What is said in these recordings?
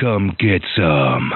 Come get some.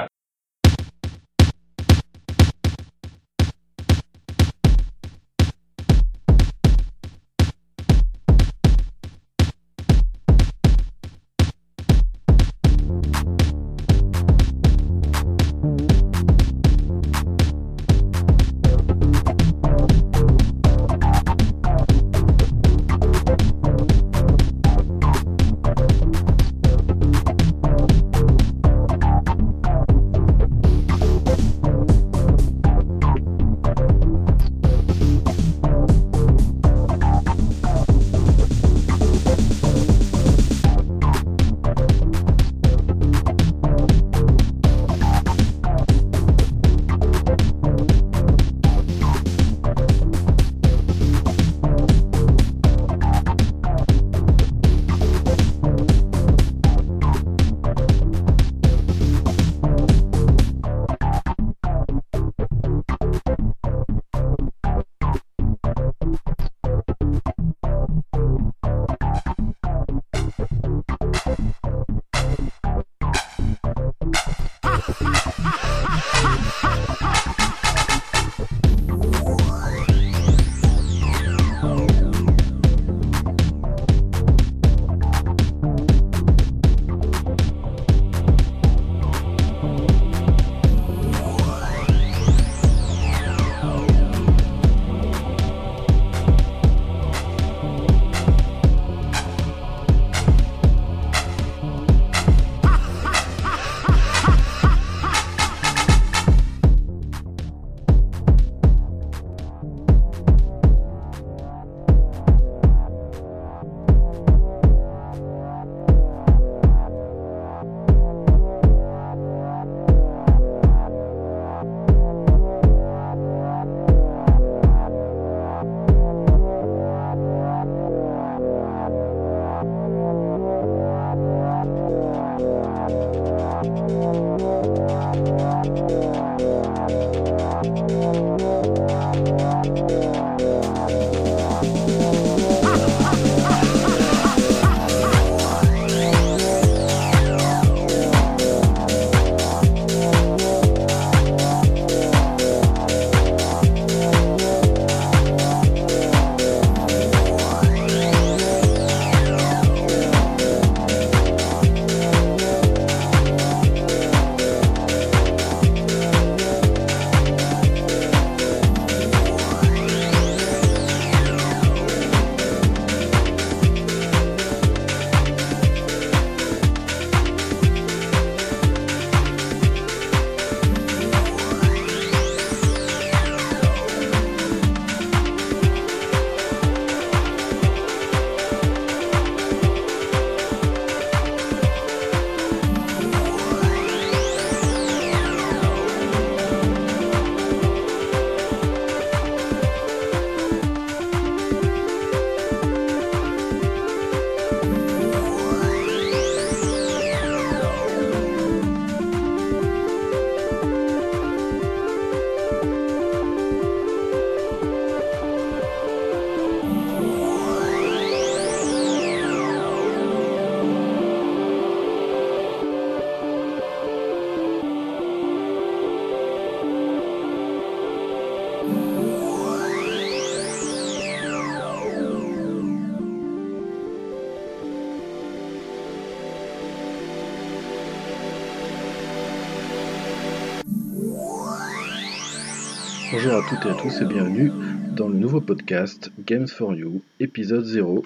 Toutes à tous et bienvenue dans le nouveau podcast Games for You, épisode 0,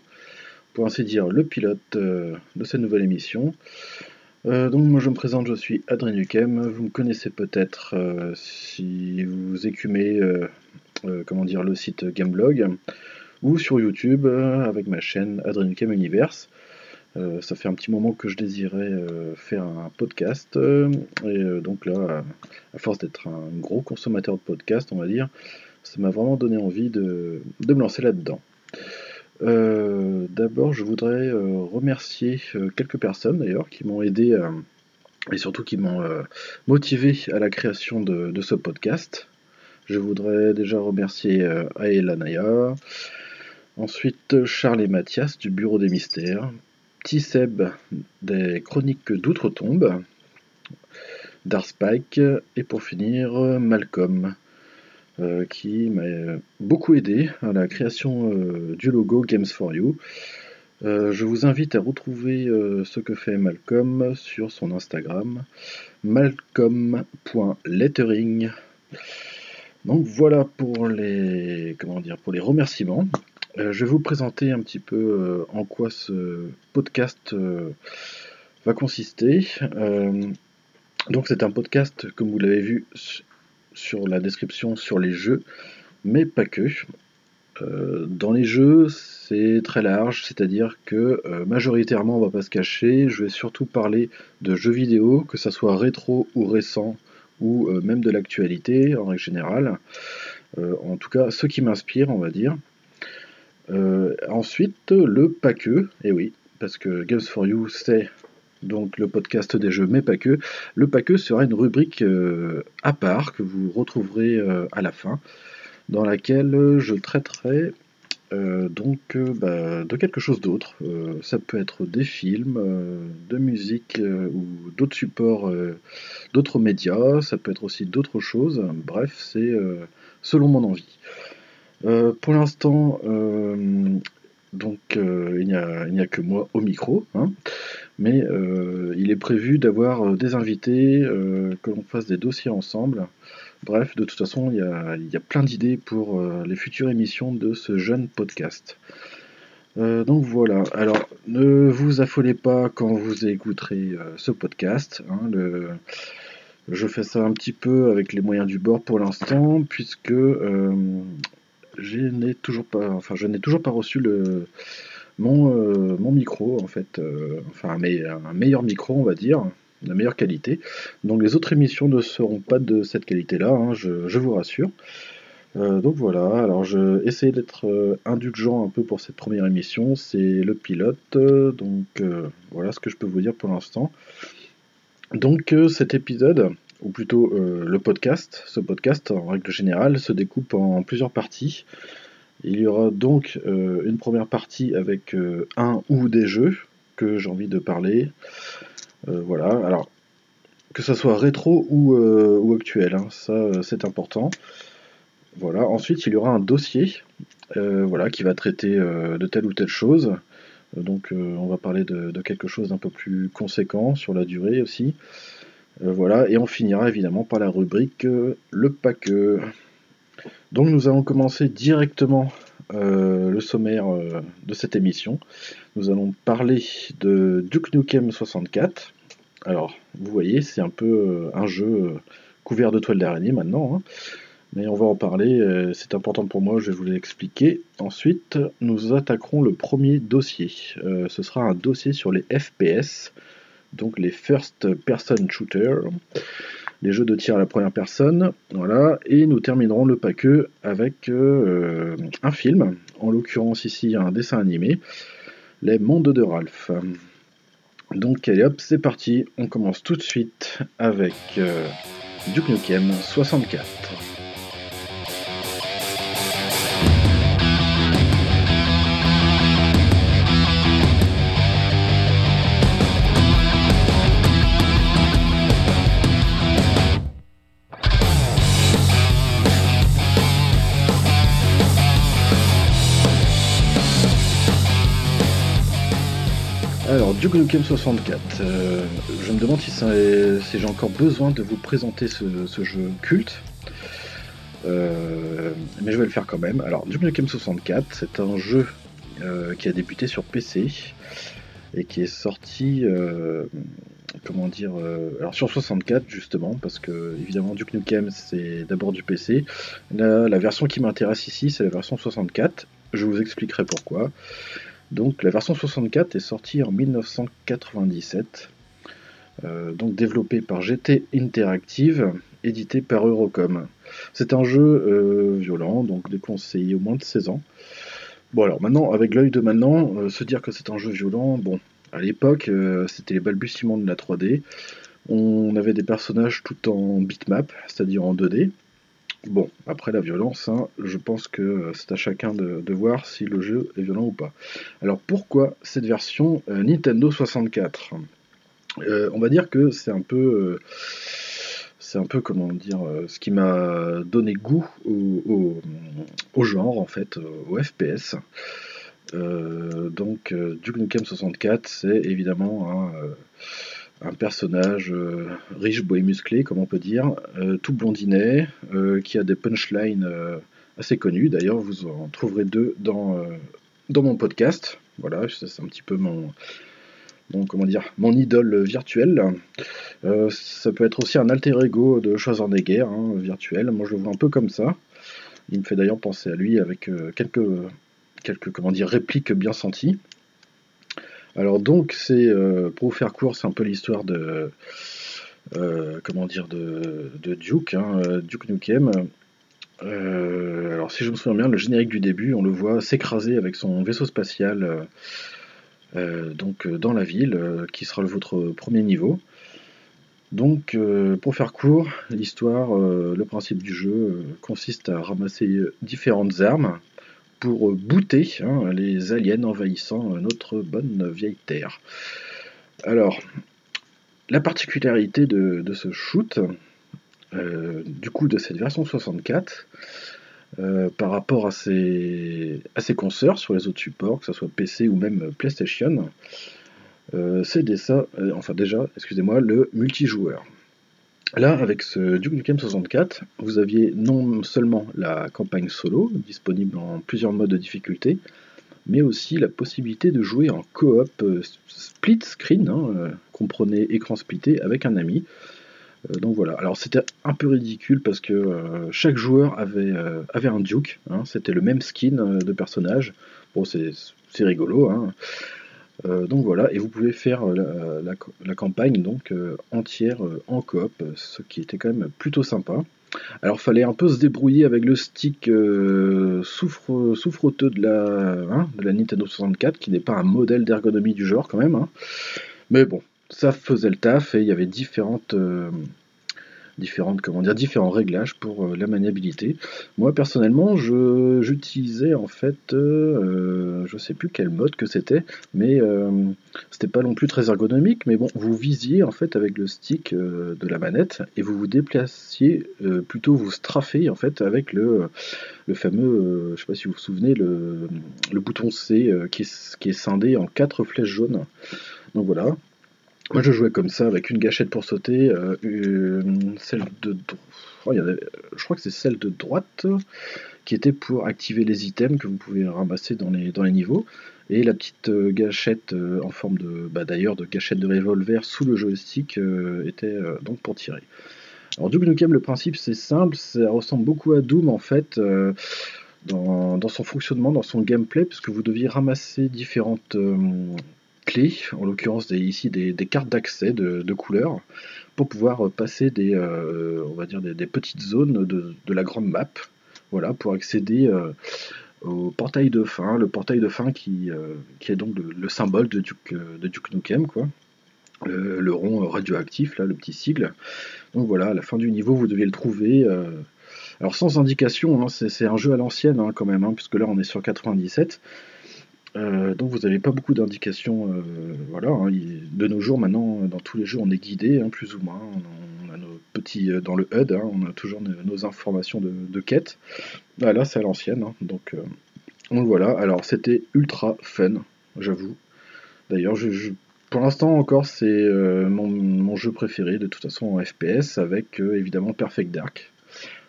pour ainsi dire le pilote euh, de cette nouvelle émission. Euh, donc moi je me présente, je suis Adrien Duquem, vous me connaissez peut-être euh, si vous écumez comment dire, le site Gameblog ou sur YouTube avec ma chaîne Adrien Duquem Universe. Euh, ça fait un petit moment que je désirais euh, faire un podcast. Euh, et donc là, à force d'être un gros consommateur de podcasts, on va dire, ça m'a vraiment donné envie de, me lancer là-dedans. D'abord, je voudrais remercier quelques personnes d'ailleurs qui m'ont aidé et surtout qui m'ont motivé à la création de, de, ce podcast. Je voudrais déjà remercier Aela Naya, ensuite Charles et Mathias du Bureau des Mystères, Petit Seb des Chroniques d'Outre-Tombe, Darspike et pour finir Malcolm. qui m'a beaucoup aidé à la création du logo Games for You. je vous invite à retrouver ce que fait Malcolm sur son Instagram, malcolm.lettering. Donc voilà pour les, comment pour les remerciements. Euh, je vais vous présenter un petit peu euh, en quoi ce podcast euh, va consister. donc c'est un podcast, comme vous l'avez vu sur la description, sur les jeux, mais pas que. dans les jeux, c'est très large, c'est-à-dire que majoritairement, on va pas se cacher, je vais surtout parler de jeux vidéo, que ça soit rétro ou récent, ou même de l'actualité en règle générale. En tout cas, ce qui m'inspire, on va dire. Euh, ensuite, le pas que, et oui, parce que Games for You, c'est donc le podcast des jeux, mais pas que. Le pas que sera une rubrique à part que vous retrouverez à la fin, dans laquelle je traiterai euh, donc euh, bah, de quelque chose d'autre. Euh, ça peut être des films, de musique ou d'autres supports, d'autres médias, ça peut être aussi d'autres choses. Bref, c'est selon mon envie. Pour l'instant, donc il n'y a, que moi au micro, hein. mais il est prévu d'avoir des invités, que l'on fasse des dossiers ensemble. Bref, de toute façon, il y a, plein d'idées pour euh, les futures émissions de ce jeune podcast. Euh, donc voilà, alors ne vous affolez pas quand vous écouterez euh, ce podcast. Hein, je fais ça un petit peu avec les moyens du bord pour l'instant, puisque je n'ai toujours pas, reçu le, mon, mon micro, en fait, enfin un meilleur micro, on va dire de meilleure qualité. Donc les autres émissions ne seront pas de cette qualité-là, hein, je, vous rassure. Euh, donc voilà, alors je essaie d'être euh, indulgent un peu pour cette première émission, c'est le pilote, donc euh, voilà ce que je peux vous dire pour l'instant. Donc cet épisode, ou plutôt le podcast, ce podcast en règle générale se découpe en plusieurs parties. Il y aura donc une première partie avec un ou des jeux que j'ai envie de parler. Euh, voilà, alors que ce soit rétro ou, euh, actuel, hein, ça euh, c'est important. Voilà, ensuite il y aura un dossier voilà, qui va traiter de telle ou telle chose. Donc on va parler de, quelque chose d'un peu plus conséquent sur la durée aussi. Voilà, et on finira évidemment par la rubrique le pack. Donc nous allons commencer directement le sommaire de cette émission. Nous allons parler de Duke Nukem 64. Alors, vous voyez, c'est un peu euh, un jeu euh, couvert de toiles d'araignée maintenant. Hein. Mais on va en parler, euh, c'est important pour moi, je vais vous l'expliquer. Ensuite, nous attaquerons le premier dossier. ce sera un dossier sur les FPS, donc les First Person Shooter, les jeux de tir à la première personne. Voilà, et nous terminerons le paquet avec un film, en l'occurrence ici un dessin animé, Les Mondes de Ralph. Donc allez hop, c'est parti, on commence tout de suite avec euh, Duke Nukem 64. Duke Nukem 64. Euh, je me demande si, j'ai encore besoin de vous présenter ce, jeu culte. Euh, mais je vais le faire quand même. Alors, Duke Nukem 64, c'est un jeu euh, qui a débuté sur PC et qui est sorti, comment dire, sur 64 justement, parce que évidemment Duke Nukem c'est d'abord du PC. la version qui m'intéresse ici, c'est la version 64. Je vous expliquerai pourquoi. Donc la version 64 est sortie en 1997, euh, donc développée par GT Interactive, édité par Eurocom. C'est un jeu euh, violent, donc déconseillé au moins de 16 ans. Bon alors maintenant, avec l'œil de maintenant, euh, se dire que c'est un jeu violent, bon, à l'époque, c'était les balbutiements de la 3D. On avait des personnages tout en bitmap, c'est-à-dire en 2D. Bon, après la violence, hein, je pense que euh, c'est à chacun de, voir si le jeu est violent ou pas. Alors pourquoi cette version euh, Nintendo 64 euh, On va dire que c'est un peu... c'est un peu comment dire ce qui m'a donné goût au, genre en fait, au FPS. donc Duke Nukem 64, c'est évidemment un, personnage riche, beau et musclé, comme on peut dire, tout blondinet, qui a des punchlines assez connus. D'ailleurs, vous en trouverez deux dans, mon podcast. Voilà, c'est un petit peu mon, comment dire, mon idole virtuelle. Euh, ça peut être aussi un alter ego de Schwarzenegger, hein, virtuel. Moi, je le vois un peu comme ça. Il me fait d'ailleurs penser à lui avec euh, quelques, quelques répliques bien senties. Alors donc, c'est euh, pour vous faire court, c'est un peu l'histoire de comment dire de, Duke, hein, Duke Nukem. alors si je me souviens bien, le générique du début, on le voit s'écraser avec son vaisseau spatial euh, donc euh, dans la ville, euh, qui sera votre premier niveau. Donc, pour faire court, l'histoire, le principe du jeu consiste à ramasser différentes armes pour booter hein, les aliens envahissant notre bonne vieille Terre. Alors, la particularité de, ce shoot, du coup de cette version 64, euh, par rapport à ses, à ses consoeurs sur les autres supports, que ce soit PC ou même PlayStation, euh, c'est euh, enfin déjà, excusez-moi, le multijoueur. Là, avec ce Duke Nukem 64, vous aviez non seulement la campagne solo, disponible en plusieurs modes de difficulté, mais aussi la possibilité de jouer en coop split screen, hein, comprenez écran splitté, avec un ami. Euh, donc voilà. Alors c'était un peu ridicule parce que euh, chaque joueur avait, euh, avait un Duke. Hein. c'était le même skin de personnage. Bon, c'est rigolo. Hein. Donc voilà, et vous pouvez faire la, campagne donc entière en coop, ce qui était quand même plutôt sympa. Alors fallait un peu se débrouiller avec le stick souffre, souffreteux de la, hein, de la Nintendo 64, qui n'est pas un modèle d'ergonomie du genre quand même. Mais bon, ça faisait le taf et il y avait différentes, euh, différentes comment dire, différents réglages pour euh, la maniabilité. Moi personnellement, j'utilisais en fait, euh, je sais plus quel mode que c'était, mais c'était pas non plus très ergonomique. Mais bon, vous visiez en fait avec le stick de la manette et vous vous déplaciez, plutôt vous straffez en fait avec le, le fameux, je sais pas si vous vous souvenez, le, le bouton C qui est, qui est scindé en quatre flèches jaunes. Donc voilà, moi je jouais comme ça avec une gâchette pour sauter, euh, celle de oh, je crois que c'est celle de droite qui était pour activer les items que vous pouvez ramasser dans les, dans les niveaux, et la petite euh, gâchette euh, en forme de bah, d'ailleurs de gâchette de revolver sous le joystick était donc pour tirer. Alors Duke Nukem le principe c'est simple, ça ressemble beaucoup à Doom en fait. Dans, dans, son fonctionnement, dans son gameplay, puisque vous deviez ramasser différentes clés, en l'occurrence ici des, cartes d'accès de, couleurs, pour pouvoir passer des, euh, on va dire des, petites zones de, la grande map, voilà, pour accéder euh, au portail de fin, le portail de fin qui, euh, est donc le, symbole de Duke, de Duke Nukem, quoi. Le, rond radioactif, là, le petit sigle. Donc voilà, à la fin du niveau, vous deviez le trouver. alors sans indication, hein, c'est un jeu à l'ancienne hein, quand même, hein, puisque là on est sur 97. Euh, donc vous n'avez pas beaucoup d'indications. Euh, voilà, hein, de nos jours, maintenant, dans tous les jeux, on est guidé, hein, plus ou moins. On a, nos petits euh, dans le HUD, hein, on a toujours nos, informations de, quête. Ah, là, c'est à l'ancienne, donc, donc, voilà. Alors c'était ultra fun, j'avoue. D'ailleurs, pour l'instant encore, c'est mon, jeu préféré de toute façon en FPS, avec évidemment Perfect Dark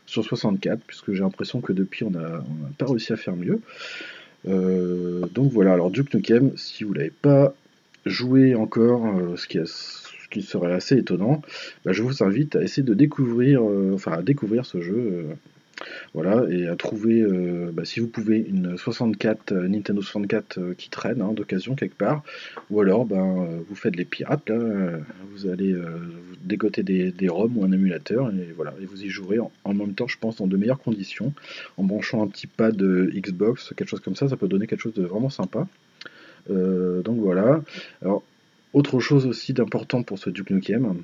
sur 64, puisque j'ai l'impression que depuis on n'a pas réussi à faire mieux. Euh, donc voilà, alors Duke Nukem, si vous l'avez pas joué encore, euh, ce, qui serait assez étonnant, bah, je vous invite à essayer de découvrir, euh, enfin à découvrir ce jeu. Voilà, et à trouver, bah, si vous pouvez, une 64, Nintendo 64 qui traîne hein, d'occasion quelque part, ou alors ben, vous faites les pirates, vous allez dégoter des, des ROM ou un émulateur, et voilà, et vous y jouerez en, même temps, je pense, dans de meilleures conditions, en branchant un petit pad Xbox, quelque chose comme ça, ça peut donner quelque chose de vraiment sympa. donc voilà. Alors, autre chose aussi d'important pour ce Duke Nukem,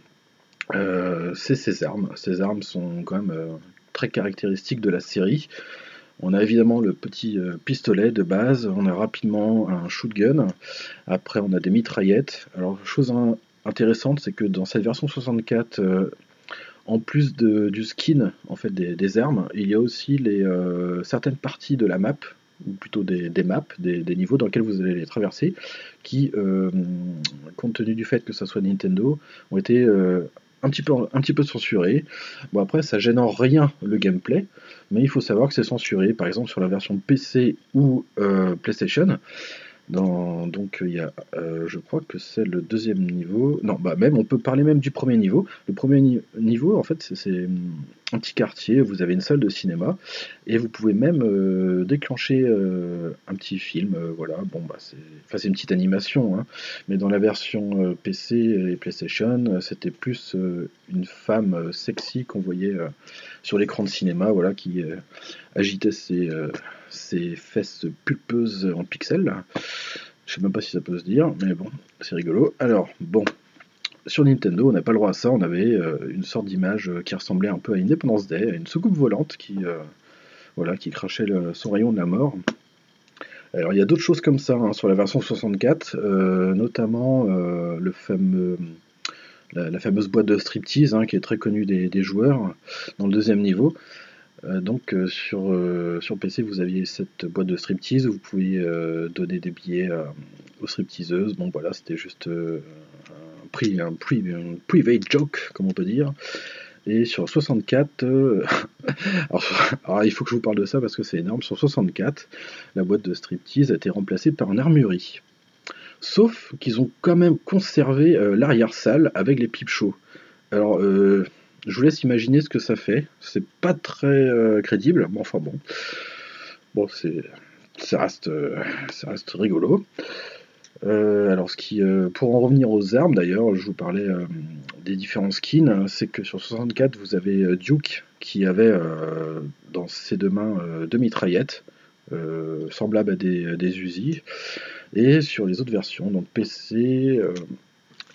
c'est ses armes. Ces armes sont quand même très caractéristique de la série. On a évidemment le petit euh, pistolet de base, on a rapidement un shootgun, après on a des mitraillettes. Alors chose intéressante, c'est que dans cette version 64, euh, en plus du skin en fait des, armes, il y a aussi les, certaines parties de la map ou plutôt des, maps, des, niveaux dans lesquels vous allez les traverser, qui, compte tenu du fait que ça soit Nintendo, ont été un petit peu, censurés. Bon après, ça gêne en rien le gameplay, mais il faut savoir que c'est censuré, par exemple sur la version PC ou PlayStation donc il y a, euh, je crois que c'est le deuxième niveau. Non, bah même on peut parler même du premier niveau. Le premier niveau, en fait, c'est un petit quartier. Vous avez une salle de cinéma et vous pouvez même euh, déclencher euh, un petit film. voilà, bon bah c'est, enfin c'est une petite animation, hein. mais dans la version PC et PlayStation, c'était plus une femme sexy qu'on voyait sur l'écran de cinéma, voilà, qui agitait ses ces fesses pulpeuses en pixels. Je sais même pas si ça peut se dire, mais bon, c'est rigolo. Alors, bon, sur Nintendo, on n'a pas le droit à ça. On avait euh, une sorte d'image qui ressemblait un peu à Independence Day, à une soucoupe volante qui, euh, voilà, qui crachait son rayon de la mort. Alors, il y a d'autres choses comme ça hein, sur la version 64, euh, notamment la, fameuse boîte de striptease hein, qui est très connue des, joueurs dans le deuxième niveau. Euh, donc euh, sur, euh, sur PC, vous aviez cette boîte de striptease où vous pouviez donner des billets aux stripteaseuses. Bon voilà, c'était juste un, pri, un, private joke, comme on peut dire. Et sur 64, alors, il faut que je vous parle de ça parce que c'est énorme. Sur 64, la boîte de striptease a été remplacée par une armurerie. Sauf qu'ils ont quand même conservé l'arrière-salle avec les pipes chauds. Alors, je vous laisse imaginer ce que ça fait. C'est pas très euh, crédible, mais enfin bon. Bon, c'est, ça, reste, euh, ça reste rigolo. Euh, alors, ce qui, pour en revenir aux armes, d'ailleurs, je vous parlais des différents skins. C'est que sur 64, vous avez Duke qui avait dans ses deux mains deux mitraillettes, semblables à des, des Uzi. Et sur les autres versions, donc PC,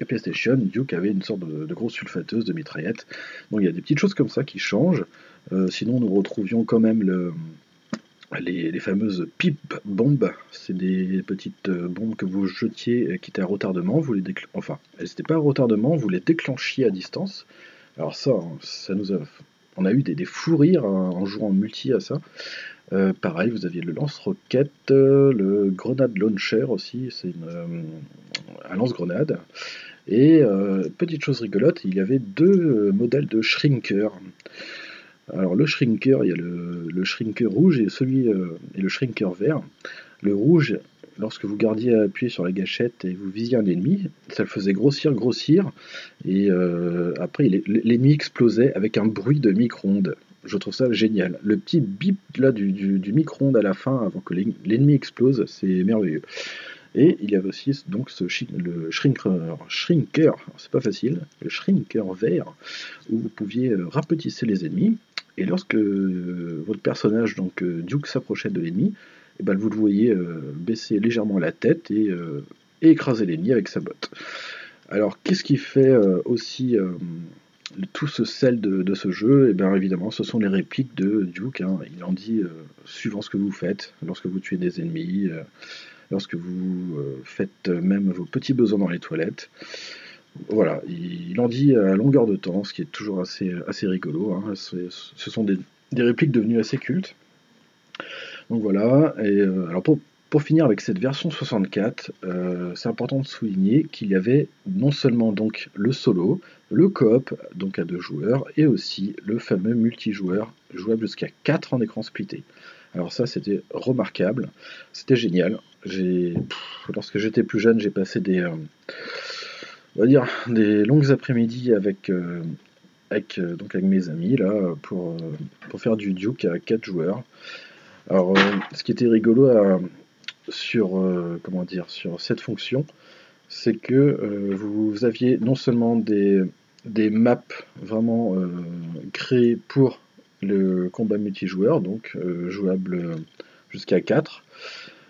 PlayStation, Duke avait une sorte de, grosse sulfateuse de mitraillette. Donc il y a des petites choses comme ça qui changent. Euh, sinon, nous retrouvions quand même le, les, fameuses pipe bombes. C'est des petites euh, bombes que vous jetiez euh, qui étaient à retardement. Vous les enfin, elles n'étaient pas à retardement, vous les déclenchiez à distance. Alors ça, hein, ça nous a... On a eu des, fous rires hein, en jouant en multi à ça. pareil, vous aviez le lance-roquette, le grenade launcher aussi, c'est un lance-grenade. Et euh, petite chose rigolote, il y avait deux euh, modèles de shrinker. Alors le shrinker, il y a le, shrinker rouge et celui euh, et le shrinker vert. Le rouge, lorsque vous gardiez à appuyer sur la gâchette et vous visiez un ennemi, ça le faisait grossir, grossir, et après l'ennemi explosait avec un bruit de micro-ondes. Je trouve ça génial. Le petit bip là du, micro-ondes à la fin avant que l'ennemi explose, c'est merveilleux. Et il y avait aussi donc le shrinker, c'est pas facile, le shrinker vert, où vous pouviez euh, rapetisser les ennemis. Et lorsque euh, votre personnage, donc euh, Duke, s'approchait de l'ennemi, eh ben, vous le voyez baisser légèrement la tête et, écraser l'ennemi avec sa botte. Alors, qu'est-ce qui fait aussi tout ce sel de, ce jeu, et eh bien évidemment, ce sont les répliques de Duke. Hein. Il en dit suivant ce que vous faites, lorsque vous tuez des ennemis, lorsque vous euh, faites même vos petits besoins dans les toilettes. Voilà, il en dit à longueur de temps, ce qui est toujours assez, assez rigolo. Hein. Ce sont des, répliques devenues assez cultes. Donc voilà, et euh, alors pour, finir avec cette version 64, euh, c'est important de souligner qu'il y avait non seulement donc le solo, le coop, donc à deux joueurs, et aussi le fameux multijoueur jouable jusqu'à 4 en écran splitté. Alors ça, c'était remarquable, c'était génial. Lorsque j'étais plus jeune, j'ai passé des, euh, on va dire, des longues après-midi avec, donc avec mes amis là pour, pour faire du Duke à 4 joueurs. Alors, ce qui était rigolo sur, comment dire, sur cette fonction, c'est que vous aviez non seulement des, maps vraiment créées pour le combat multijoueur, donc euh, jouable jusqu'à 4.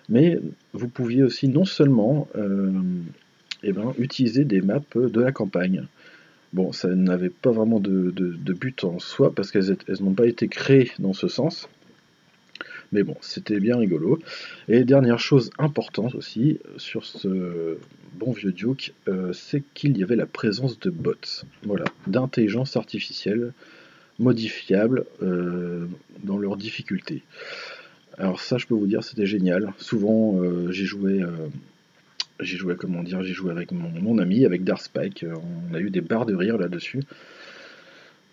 Mais vous pouviez aussi non seulement euh, eh ben, utiliser des maps de la campagne. Bon, ça n'avait pas vraiment de, but en soi parce qu'elles n'ont pas été créées dans ce sens. Mais bon, c'était bien rigolo. Et dernière chose importante aussi sur ce bon vieux Duke, euh, c'est qu'il y avait la présence de bots, voilà, d'intelligence artificielle modifiables euh, dans leur difficulté. Alors ça, je peux vous dire, c'était génial. Souvent, euh, j'ai joué, j'ai joué, comment dire, j'ai joué avec mon, mon, ami, avec Dark On a eu des barres de rire là-dessus.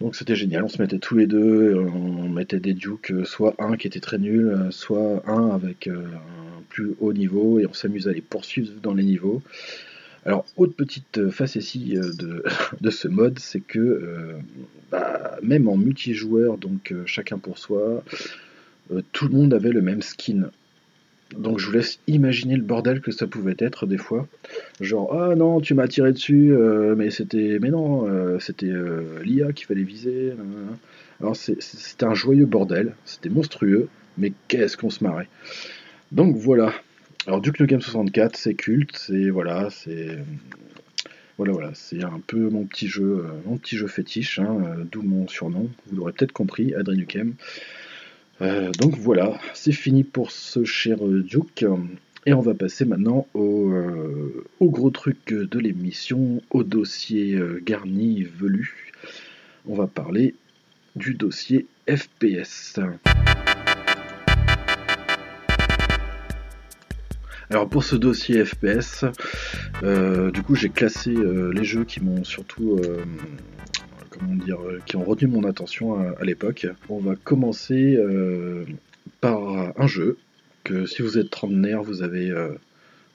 Donc c'était génial, on se mettait tous les deux, on mettait des dukes, euh, soit un qui était très nul, euh, soit un avec euh, un plus haut niveau, et on s'amusait à les poursuivre dans les niveaux. Alors, autre petite facétie de, ce mode, c'est que bah, même en multijoueur, donc chacun pour soi, tout le monde avait le même skin. Donc je vous laisse imaginer le bordel que ça pouvait être des fois. Genre ah non tu m'as tiré dessus euh, mais c'était mais non euh, c'était euh, l'IA qu'il fallait viser. Alors c'était un joyeux bordel, c'était monstrueux, mais qu'est-ce qu'on se marrait. Donc voilà. Alors Duke Nukem 64 c'est culte, c'est voilà c'est voilà voilà c'est un peu mon petit jeu mon petit jeu fétiche, hein, d'où mon surnom. Vous l'aurez peut-être compris, Adrenukem. Euh, donc voilà, c'est fini pour ce cher Duke. Et on va passer maintenant au, euh, gros truc de l'émission, au dossier euh, garni velu. On va parler du dossier FPS. Alors pour ce dossier FPS, du coup j'ai classé les jeux qui m'ont surtout comment dire, euh, qui ont retenu mon attention à, l'époque. On va commencer euh, par un jeu que si vous êtes trentenaire, vous avez euh,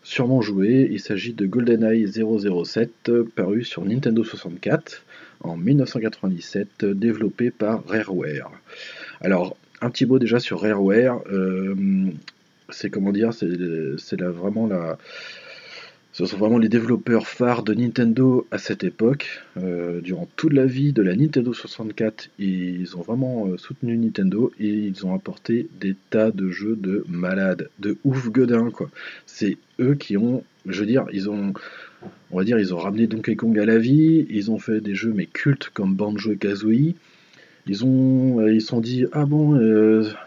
sûrement joué. Il s'agit de GoldenEye 007, paru sur Nintendo 64 en 1997, développé par Rareware. Alors, un petit mot déjà sur Rareware. c'est comment dire, c'est vraiment la, ce sont vraiment les développeurs phares de Nintendo à cette époque. Euh, durant toute la vie de la Nintendo 64, ils ont vraiment euh, soutenu Nintendo et ils ont apporté des tas de jeux de malades, de ouf godin quoi. C'est eux qui ont, je veux dire, ils ont, on va dire, ils ont ramené Donkey Kong à la vie. Ils ont fait des jeux mais cultes comme Banjo et Kazooie. Ils ont, euh, ils sont dit ah bon,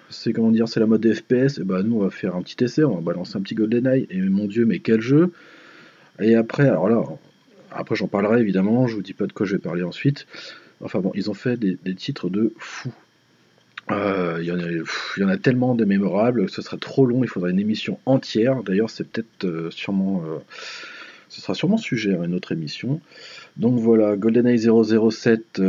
c'est comment dire, c'est la mode des FPS. Et bah nous on va faire un petit essai, on va balancer un petit GoldenEye. Et mon dieu, mais quel jeu! Et après, alors là, après j'en parlerai évidemment, je vous dis pas de quoi je vais parler ensuite. Enfin bon, ils ont fait des, titres de fous. Euh, il y, en a tellement de mémorables, ce serait trop long, il faudrait une émission entière. D'ailleurs, c'est peut-être euh, sûrement. Euh, ce sera sûrement sujet à une autre émission. Donc voilà, GoldenEye 007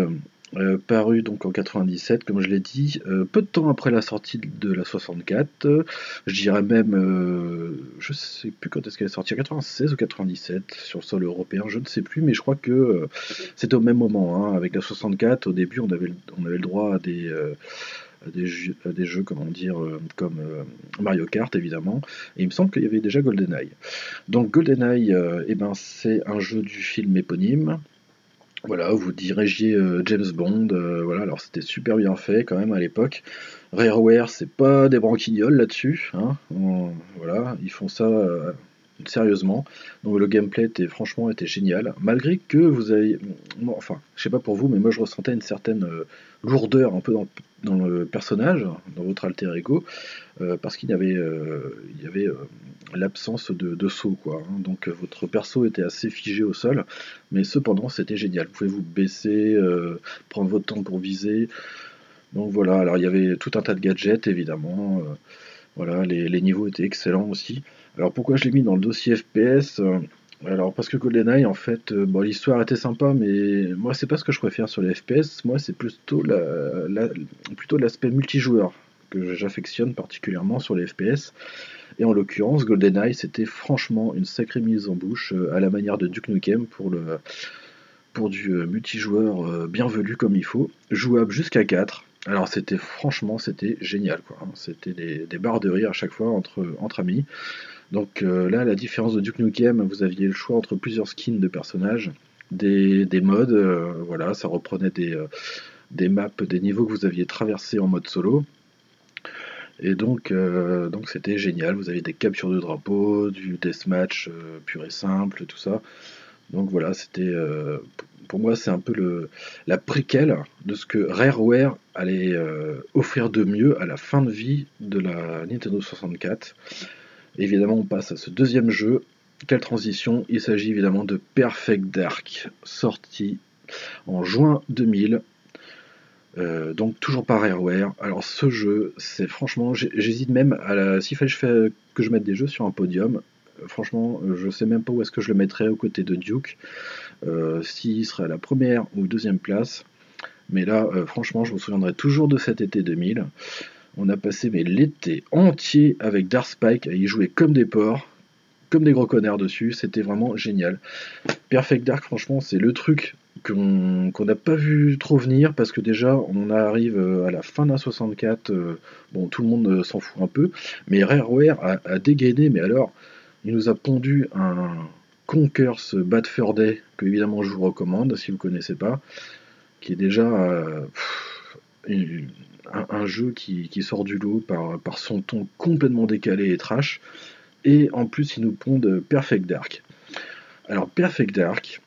euh, paru donc en 97, comme je l'ai dit, euh, peu de temps après la sortie de la 64, euh, je dirais même, je sais plus quand est-ce qu'elle est sortie, en 96 ou 97 sur le sol européen, je ne sais plus, mais je crois que c'était au même moment. Hein, avec la 64, au début, on avait, on avait le droit à des des jeux, des jeux comment dire, comme Mario Kart évidemment, et il me semble qu'il y avait déjà GoldenEye. Donc GoldenEye, eh ben, c'est un jeu du film éponyme, voilà, vous dirigiez euh, James Bond, euh, voilà, alors c'était super bien fait quand même à l'époque. Rareware, c'est pas des branquignoles là-dessus, hein, voilà, ils font ça euh, sérieusement. Donc le gameplay était franchement était génial, malgré que vous avez, enfin, je sais pas pour vous, mais moi je ressentais une certaine lourdeur un peu dans, le personnage, dans votre alter ego, euh, parce qu'il y avait, euh, il y avait euh, l'absence de, saut. Quoi, hein. Donc votre perso était assez figé au sol, mais cependant c'était génial. Vous pouvez vous baisser, prendre votre temps pour viser? Donc voilà, alors il y avait tout un tas de gadgets évidemment. voilà, les, niveaux étaient excellents aussi. Alors pourquoi je l'ai mis dans le dossier FPS alors parce que GoldenEye en fait, euh, bon l'histoire était sympa, mais moi c'est pas ce que je préfère sur les FPS. Moi c'est plutôt la, plutôt l'aspect multijoueur que j'affectionne particulièrement sur les FPS. Et en l'occurrence, GoldenEye c'était franchement une sacrée mise en bouche euh, à la manière de Duke Nukem pour le pour du euh, multijoueur bienvenu comme il faut, jouable jusqu'à 4. Alors c'était franchement c'était génial quoi. C'était des, barres de rire à chaque fois entre, amis. Donc euh, là, la différence de Duke Nukem, vous aviez le choix entre plusieurs skins de personnages, des, modes, euh, voilà, ça reprenait des, euh, des maps, des niveaux que vous aviez traversés en mode solo. Et donc, donc c'était génial. Vous aviez des captures de drapeaux, du deathmatch pur et simple, tout ça. Donc voilà, c'était pour moi, c'est un peu la préquelle de ce que Rareware allait euh, offrir de mieux à la fin de vie de la Nintendo 64. évidemment, on passe à ce deuxième jeu. Quelle transition Il s'agit évidemment de Perfect Dark, sorti en juin 2000. Euh, donc toujours par Rareware. Alors ce jeu, c'est franchement, j'hésite même à la, s'il fallait que je mette des jeux sur un podium, franchement, euh, je sais même pas où est-ce que je le mettrais aux côtés de Duke, euh, s'il serait à la première ou deuxième place. Mais là, euh, franchement, je me souviendrai toujours de cet été 2000. On a passé l'été entier avec Dark Spike à y jouer comme des porcs, comme des gros connards dessus. C'était vraiment génial. Perfect Dark, franchement, c'est le truc qu'on n'a pas vu trop venir parce que déjà on arrive à la fin d'un 64, bon tout le monde s'en fout un peu, mais Rareware a, a dégainé, mais alors il nous a pondu un Conquer's Bad Fur Day, que évidemment je vous recommande si vous ne connaissez pas, qui est déjà euh, un, jeu qui, sort du lot par, son ton complètement décalé et trash. Et en plus, il nous pondent Perfect Dark. Alors, Perfect Dark,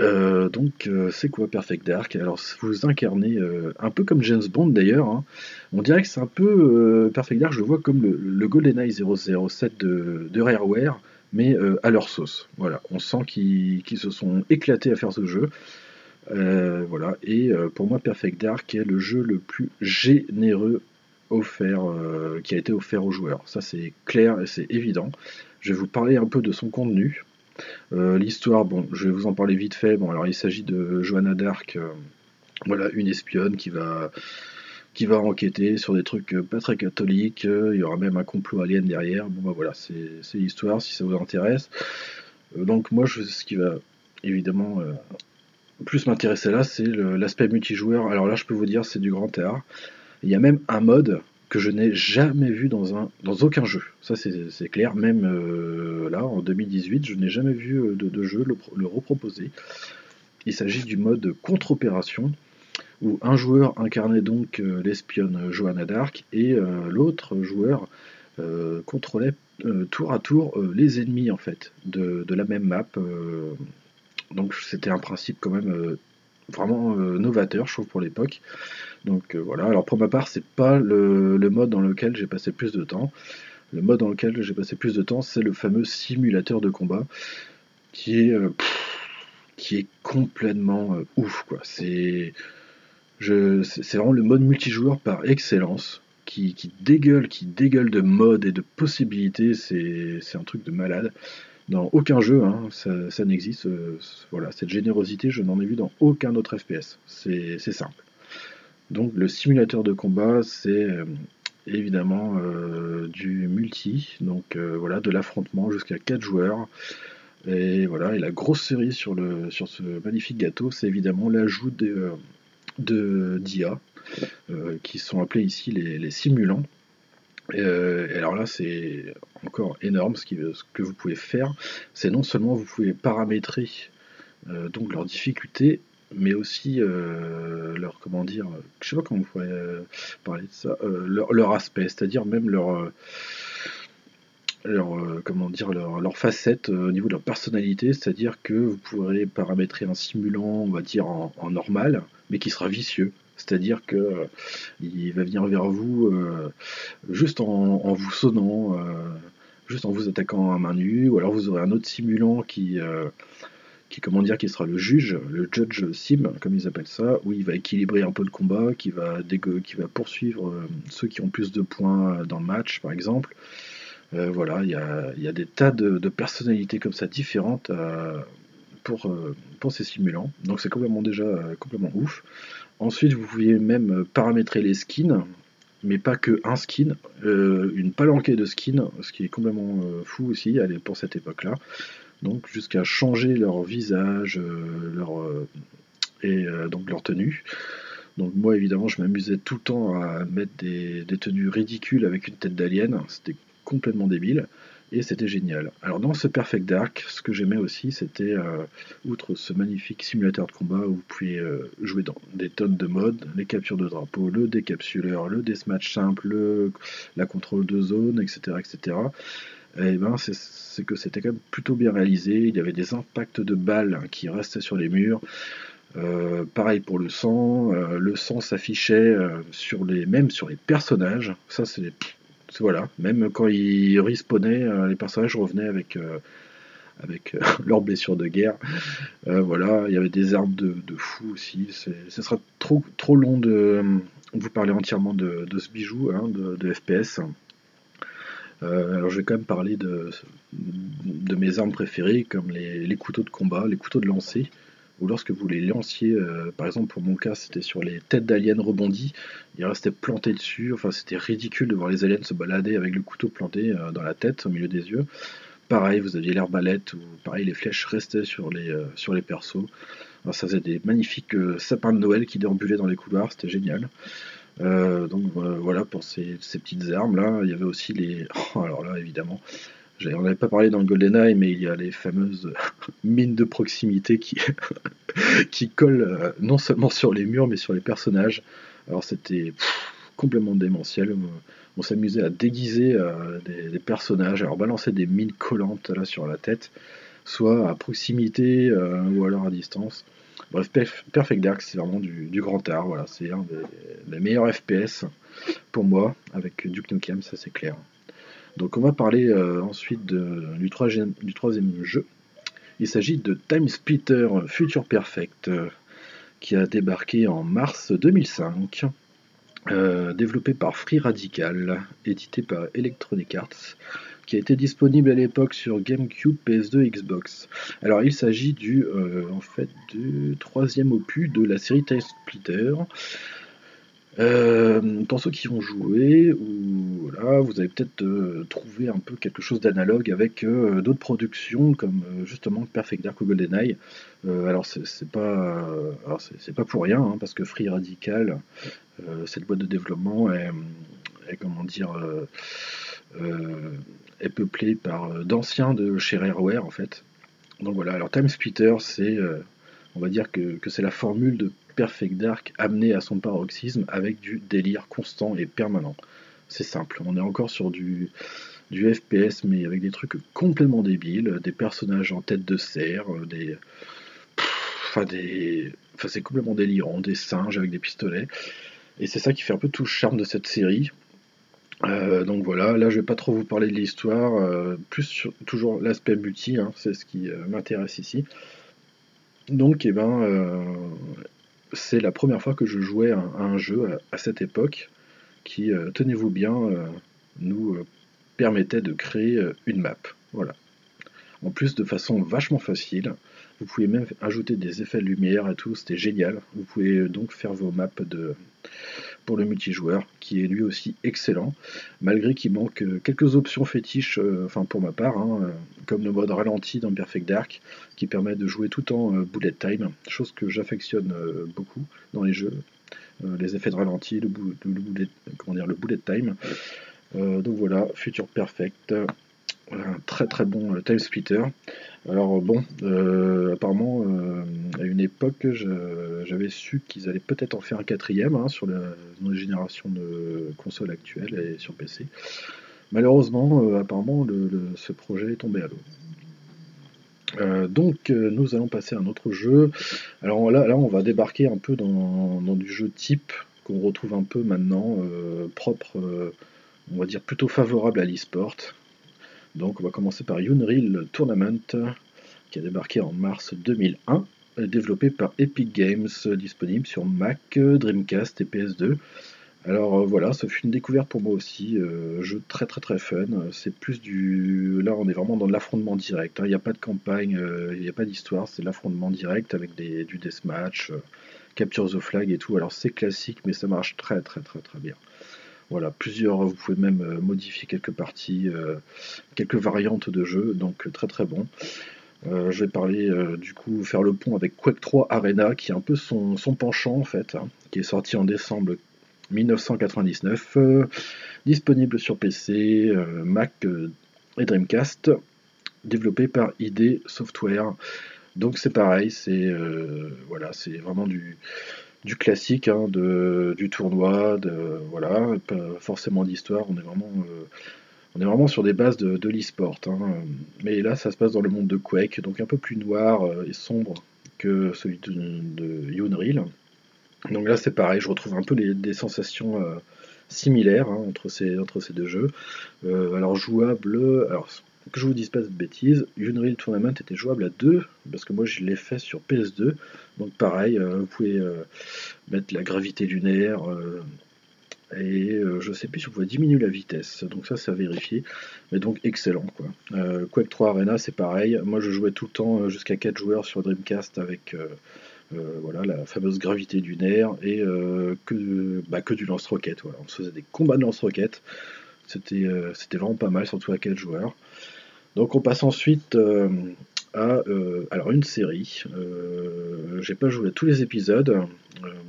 euh, donc, euh, c'est quoi Perfect Dark? Alors, vous incarnez un peu comme James Bond d'ailleurs. Hein. On dirait que c'est un peu Perfect Dark, je vois comme le, GoldenEye 007 de, de Rareware, mais à leur sauce. Voilà, on sent qu'ils se sont éclatés à faire ce jeu. voilà, et pour moi, Perfect Dark est le jeu le plus généreux offert, qui a été offert aux joueurs. Ça, c'est clair et c'est évident. Je vais vous parler un peu de son contenu. Euh, l'histoire, bon, je vais vous en parler vite fait. Bon, alors il s'agit de Joanna Dark, euh, voilà, une espionne qui va enquêter sur des trucs euh, pas très catholiques. Il y aura même un complot alien derrière. Bon, bah voilà, c'est l'histoire si ça vous intéresse. donc moi, ce qui va évidemment plus m'intéresser là, c'est l'aspect multijoueur. Alors là, je peux vous dire, c'est du grand art. Il y a même un mode que je n'ai jamais vu dans, un, dans aucun jeu. Ça, c'est clair. Même euh, là, en 2018, je n'ai jamais vu euh, de, jeu le, reproposer. Il s'agit du mode contre-opération, où un joueur incarnait donc euh, l'espionne Johanna Dark et l'autre joueur contrôlait tour à tour les ennemis en fait de, de la même map. donc c'était un principe quand même vraiment novateur, je trouve, pour l'époque. Donc euh, voilà, alors pour ma part, c'est pas le, mode dans lequel j'ai passé plus de temps. Le mode dans lequel j'ai passé plus de temps, c'est le fameux simulateur de combat, qui est, euh, qui est complètement euh, ouf. Quoi. C'est, c'est vraiment le mode multijoueur par excellence, qui, dégueule, qui dégueule de mode et de possibilités. C'est, un truc de malade. Dans aucun jeu, hein, ça, n'existe. voilà, cette générosité, je n'en ai vu dans aucun autre FPS. C'est simple. Donc le simulateur de combat, c'est euh, évidemment euh, du multi, donc euh, voilà, de l'affrontement jusqu'à 4 joueurs. Et voilà, et la grosse série sur, le, sur ce magnifique gâteau, c'est évidemment l'ajout de, d'IA, qui sont appelés ici les, simulants. Et, alors là, c'est encore énorme ce, que vous pouvez faire. C'est non seulement vous pouvez paramétrer donc leur difficulté, mais aussi euh, leur comment dire, je sais pas comment euh, parler de ça, euh, leur, aspect, c'est-à-dire même leur leur comment dire leur, leur facette au niveau de leur personnalité, c'est-à-dire que vous pourrez paramétrer un simulant, on va dire en, normal, mais qui sera vicieux. C'est-à-dire que il va venir vers vous juste en, vous sonnant, juste en vous attaquant à main nue, ou alors vous aurez un autre simulant qui qui comment dire qui sera le juge, le judge sim comme ils appellent ça, où il va équilibrer un peu le combat, qui va qui va poursuivre euh, ceux qui ont plus de points dans le match par exemple. Euh, voilà, il y a, des tas de, personnalités comme ça différentes euh, pour, pour ces simulants. Donc c'est complètement déjà complètement ouf. Ensuite, vous pouvez même paramétrer les skins, mais pas que un skin, une palanquée de skins, ce qui est complètement fou aussi pour cette époque-là. Donc jusqu'à changer leur visage, euh, leur, euh, et euh, donc leur tenue. Donc moi évidemment je m'amusais tout le temps à mettre des, tenues ridicules avec une tête d'alien, c'était complètement débile et c'était génial. Alors dans ce Perfect Dark, ce que j'aimais aussi c'était, outre ce magnifique simulateur de combat où vous pouvez jouer dans des tonnes de modes, les captures de drapeau, le décapsuleur, le deathmatch simple, la contrôle de zone, etc. etc eh ben, c'est que c'était quand même plutôt bien réalisé. Il y avait des impacts de balles qui restaient sur les murs. pareil pour le sang, le sang s'affichait sur les, même sur les personnages. Ça, c'est voilà, même quand ils respawnaient, les personnages revenaient avec avec euh, leurs blessures de guerre. Euh, voilà, il y avait des armes de, fou aussi. Ce sera trop, trop long de euh, vous parler entièrement de, ce bijou hein, de, FPS. alors je vais quand même parler de, de mes armes préférées comme les, couteaux de combat, les couteaux de lancer, ou lorsque vous les lanciez, par exemple pour mon cas c'était sur les têtes d'aliens rebondies, ils restaient plantés dessus, enfin c'était ridicule de voir les aliens se balader avec le couteau planté dans la tête, au milieu des yeux. Pareil, vous aviez l'herbalette où pareil les flèches restaient sur les, euh, sur les persos. ça faisait des magnifiques euh, sapins de Noël qui déambulaient dans les couloirs, c'était génial. Euh, donc voilà pour ces, petites armes là. Il y avait aussi les. Oh, alors là évidemment, on n'avait pas parlé dans le GoldenEye, mais il y a les fameuses mines de proximité qui, qui collent non seulement sur les murs mais sur les personnages. Alors c'était complètement démentiel on s'amusait à déguiser euh, des, personnages, alors balancer des mines collantes là sur la tête, soit à proximité euh, ou alors à distance. Bref, Perfect Dark, c'est vraiment du, grand art. Voilà, c'est un des, meilleurs FPS pour moi, avec Duke Nukem, ça c'est clair. Donc on va parler euh, ensuite du, troisième, jeu. Il s'agit de Time Splitter Future Perfect, qui a débarqué en mars 2005. Euh, développé par Free Radical, édité par Electronic Arts, qui a été disponible à l'époque sur GameCube, PS2, Xbox. Alors il s'agit euh, du troisième opus de la série Time Splitter. Euh, pour ceux qui ont joué, ou, voilà, vous avez peut-être trouvé un peu quelque chose d'analogue avec d'autres productions comme justement Perfect Dark ou GoldenEye. alors c'est pas, pas pour rien hein, parce que Free Radical euh, cette boîte de développement est, comment dire, euh, euh, est peuplée par d'anciens de chez Rareware en fait. Donc voilà, alors Time Splitter, c'est, on va dire que, c'est la formule de Perfect Dark amenée à son paroxysme avec du délire constant et permanent. C'est simple, on est encore sur du, FPS mais avec des trucs complètement débiles, des personnages en tête de cerf, des... Enfin, des... Enfin, c'est complètement délirant, des singes avec des pistolets. Et c'est ça qui fait un peu tout le charme de cette série. Euh, donc voilà, là je vais pas trop vous parler de l'histoire, euh, plus sur, toujours l'aspect multi, hein, c'est ce qui euh, m'intéresse ici. Donc eh ben, c'est la première fois que je jouais à, un jeu à, à, cette époque qui, tenez-vous bien, nous permettait de créer une map. Voilà. En plus de façon vachement facile. Vous pouvez même ajouter des effets de lumière et tout, c'était génial. Vous pouvez donc faire vos maps de, pour le multijoueur, qui est lui aussi excellent, malgré qu'il manque euh, quelques options fétiches, euh, enfin pour ma part, hein, euh, comme le mode ralenti dans Perfect Dark, qui permet de jouer tout en bullet time, chose que j'affectionne beaucoup dans les jeux, les effets de ralenti, le, bullet, comment dire, le bullet time. donc voilà, Future Perfect, un très très bon time splitter. Alors bon, euh, apparemment, euh, à une époque, j'avais su qu'ils allaient peut-être en faire un quatrième hein, sur la génération de consoles actuelles et sur PC. Malheureusement, euh, apparemment, ce projet est tombé à l'eau. donc nous allons passer à un autre jeu. Alors là, là on va débarquer un peu dans, dans du jeu type qu'on retrouve un peu maintenant, propre, on va dire plutôt favorable à l'e-sport. Donc on va commencer par Unreal Tournament, qui a débarqué en mars 2001, développé par Epic Games, disponible sur Mac, Dreamcast et PS2. Alors euh, voilà, ce fut une découverte pour moi aussi, euh, jeu très très très fun. C'est plus du, là on est vraiment dans l'affrontement direct. Hein. Il n'y a pas de campagne, euh, il n'y a pas d'histoire, c'est l'affrontement direct avec des, du deathmatch, capture the flag et tout. Alors c'est classique, mais ça marche très très très très bien. Voilà, plusieurs, vous pouvez même euh, modifier quelques parties, euh, quelques variantes de jeu, donc euh, très très bon. je vais parler du coup, faire le pont avec Quake 3 Arena, qui est un peu son, penchant en fait, hein, qui est sorti en décembre 1999, disponible sur PC, Mac et Dreamcast, développé par ID Software. Donc c'est pareil, c'est voilà, c'est vraiment du, du classique, hein, de, du tournoi, de, voilà, pas forcément d'histoire, on est vraiment... Euh, on est vraiment sur des bases de, de l'e-sport. Hein. Mais là, ça se passe dans le monde de Quake, donc un peu plus noir euh, et sombre que celui de, de Unreal. Donc là c'est pareil, je retrouve un peu des sensations similaires hein, entre, ces, entre ces deux jeux. alors jouable, alors que je vous dise pas de bêtises, Unreal Tournament était jouable à 2, parce que moi je l'ai fait sur PS2, donc pareil, vous pouvez mettre la gravité lunaire, et euh, je sais plus si vous pouvez diminuer la vitesse, donc ça c'est à vérifier, mais donc excellent quoi. Euh, Quake 3 Arena c'est pareil, moi je jouais tout le temps euh, jusqu'à 4 joueurs sur Dreamcast avec voilà, la fameuse gravité lunaire et que, bah, que du lance-roquette, on se faisait des combats de lance-roquette, c'était vraiment pas mal, surtout à 4 joueurs. Donc on passe ensuite à alors une série. J'ai pas joué à tous les épisodes.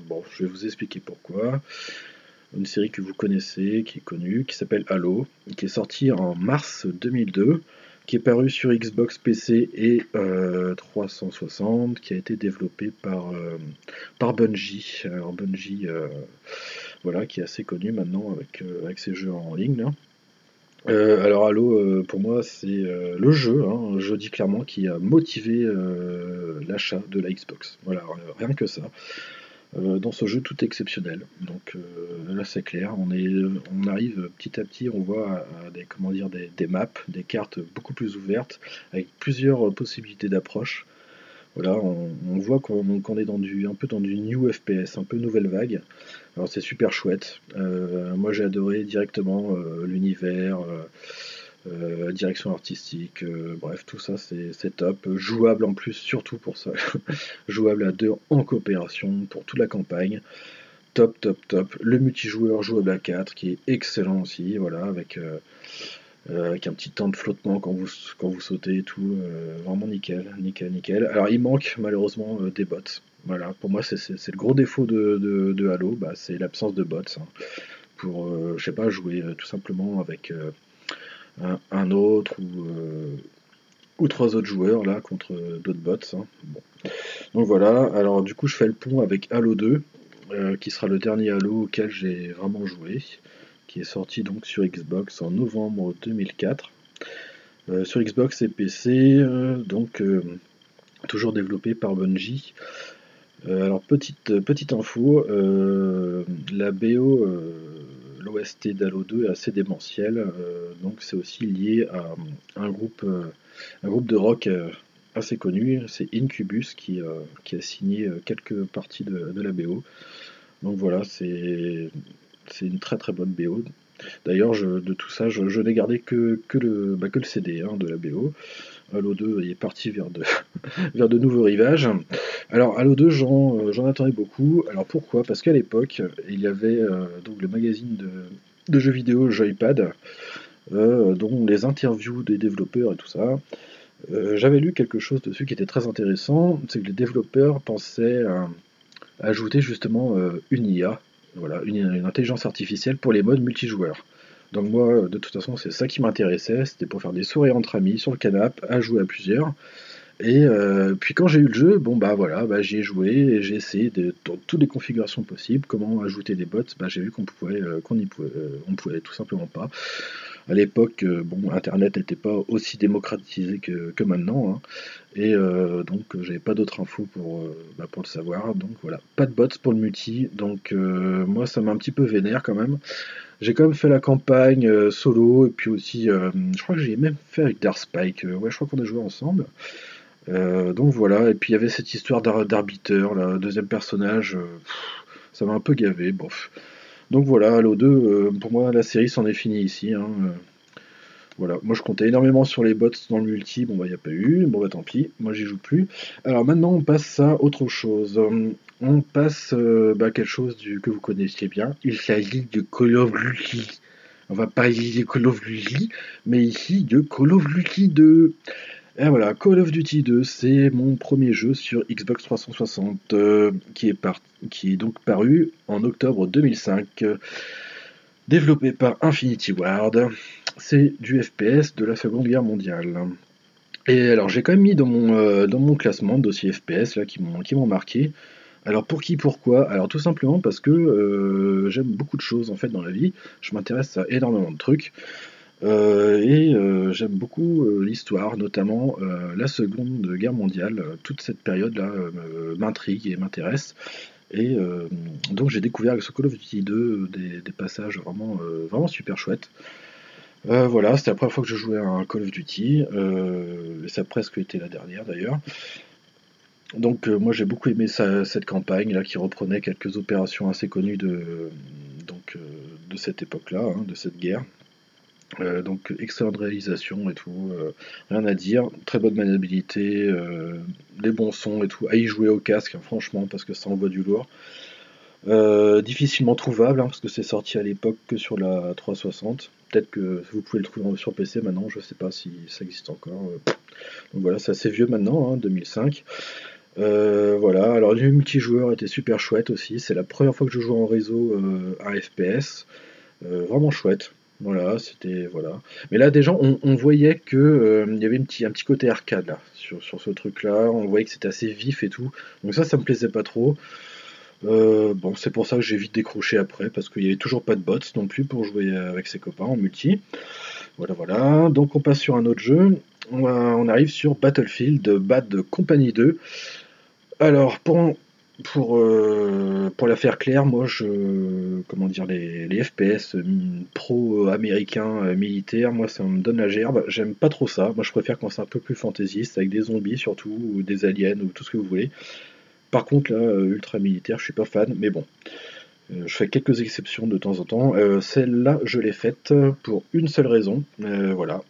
bon, je vais vous expliquer pourquoi une série que vous connaissez, qui est connue, qui s'appelle Halo, qui est sortie en mars 2002, qui est paru sur Xbox PC et 360, euh, qui a été développé par, euh, Bungie. Alors Bungie, euh, voilà, qui est assez connu maintenant avec, avec ses jeux en ligne. Alors Halo, pour moi, c'est le jeu, hein, je dis clairement, qui a motivé l'achat de la Xbox. Voilà, rien que ça. Euh, dans ce jeu tout exceptionnel. Donc euh, là c'est clair, on, est, on arrive petit à petit, on voit des, comment dire, des, maps, des cartes beaucoup plus ouvertes, avec plusieurs possibilités d'approche. Voilà, on, voit qu'on est dans du, un peu dans du new FPS, un peu nouvelle vague. Alors c'est super chouette. Euh, moi j'ai adoré directement l'univers. Euh, direction artistique, euh, bref, tout ça c'est top. Jouable en plus, surtout pour ça. jouable à deux en coopération pour toute la campagne. Top, top, top. Le multijoueur jouable à 4 qui est excellent aussi, voilà, avec, euh, avec un petit temps de flottement quand vous, quand vous sautez et tout. vraiment nickel, nickel, nickel. Alors il manque malheureusement des bots. Voilà, pour moi c'est le gros défaut de, de, Halo, bah, c'est l'absence de bots. Hein. Pour, je sais pas, jouer tout simplement avec un, autre euh, ou, trois autres joueurs là contre d'autres bots. Hein. Donc voilà, alors du coup je fais le pont avec Halo 2, euh, qui sera le dernier Halo auquel j'ai vraiment joué, qui est sorti donc sur Xbox en novembre 2004. Euh, sur Xbox et PC, donc toujours développé par Bungie. alors petite, petite info, la BO l'OST d'Halo 2 est assez démentiel, euh, donc c'est aussi lié à un groupe, euh, un groupe de rock euh, assez connu, c'est Incubus qui, qui, a signé quelques parties de, la BO. Donc voilà, c'est une très très bonne BO. D'ailleurs, de tout ça, je, n'ai gardé que, le, bah, CD hein, de la BO. Halo 2 est parti vers de, nouveaux rivages. Alors Halo 2, euh, j'en attendais beaucoup. Alors pourquoi? Parce qu'à l'époque, il y avait euh, donc le magazine de, jeux vidéo Joypad, euh, dont les interviews des développeurs et tout ça. J'avais lu quelque chose dessus qui était très intéressant, c'est que les développeurs pensaient ajouter justement une IA, voilà, une intelligence artificielle pour les modes multijoueurs. Donc moi, de toute façon, c'est ça qui m'intéressait, c'était pour faire des soirées entre amis sur le canapé, à jouer à plusieurs. Et euh, puis quand j'ai eu le jeu, bon bah voilà, bah, j'y ai joué et j'ai essayé de, dans toutes les configurations possibles, comment ajouter des bots, bah, j'ai vu qu'on pouvait, euh, qu'on y pouvait, euh, on pouvait tout simplement pas. À l'époque, bon, Internet n'était pas aussi démocratisé que, maintenant, hein. et donc j'avais pas d'autres infos pour, bah, pour le savoir. Donc voilà, pas de bots pour le multi, donc moi ça m'a un petit peu vénère quand même. J'ai quand même fait la campagne solo, et puis aussi, je crois que j'ai même fait avec Dark Spike, ouais, je crois qu'on a joué ensemble. Euh, donc voilà, et puis il y avait cette histoire d'arbiteur, là, deuxième personnage, euh, ça m'a un peu gavé, bof. Donc voilà, Halo 2, euh, pour moi la série s'en est finie ici. Hein, voilà, moi je comptais énormément sur les bots dans le multi, bon bah il n'y a pas eu, bon bah tant pis, moi j'y joue plus. Alors maintenant on passe à autre chose. On passe bah, à quelque chose que vous connaissiez bien, il s'agit de Call of Duty. On va pas dire Call of Duty, mais ici de Call of Duty 2. Et voilà, Call of Duty 2, c'est mon premier jeu sur Xbox 360 euh, qui, est donc paru en octobre 2005. développé par Infinity Ward, c'est du FPS de la Seconde Guerre mondiale. Et alors j'ai quand même mis dans mon, euh, classement dossier FPS là, qui m'ont marqué. Alors pour qui, pourquoi? Alors tout simplement parce que euh, j'aime beaucoup de choses en fait dans la vie. Je m'intéresse à énormément de trucs. Et j'aime beaucoup l'histoire, notamment la Seconde Guerre mondiale. Toute cette période-là m'intrigue et m'intéresse. Et donc j'ai découvert avec ce Call of Duty 2 des, passages vraiment, vraiment super chouettes. voilà, c'était la première fois que je jouais à un Call of Duty, et ça a presque été la dernière d'ailleurs. Donc moi j'ai beaucoup aimé cette campagne là qui reprenait quelques opérations assez connues de, donc, de cette époque-là, hein, de cette guerre. Euh, donc excellente réalisation et tout, euh, rien à dire, très bonne maniabilité, euh, les bons sons et tout, à y jouer au casque hein, franchement parce que ça envoie du lourd. difficilement trouvable hein, parce que c'est sorti à l'époque que sur la 360. Peut-être que vous pouvez le trouver sur PC maintenant, je sais pas si ça existe encore. Donc voilà, c'est assez vieux maintenant, 2005. Hein, voilà, alors le multijoueur était super chouette aussi. C'est la première fois que je joue en réseau à FPS. vraiment chouette. Voilà, c'était voilà. Mais là déjà on, voyait que euh, il y avait un petit, côté arcade là sur, ce truc-là. On voyait que c'était assez vif et tout. Donc ça, ça me plaisait pas trop. Euh, bon, c'est pour ça que j'ai vite décroché après parce qu'il y avait toujours pas de bots non plus pour jouer avec ses copains en multi. Voilà, voilà. Donc on passe sur un autre jeu. On, on arrive sur Battlefield Bad Company 2. Alors pour pour, euh, pour la faire claire, moi, je, comment dire, les, FPS euh, pro-américains euh, militaires, moi, ça me donne la gerbe. J'aime pas trop ça. Moi, je préfère quand c'est un peu plus fantaisiste, avec des zombies surtout, ou des aliens, ou tout ce que vous voulez. Par contre, là, ultra militaire, je suis pas fan, mais bon. je fais quelques exceptions de temps en temps. Celle-là, je l'ai faite pour une seule raison. voilà.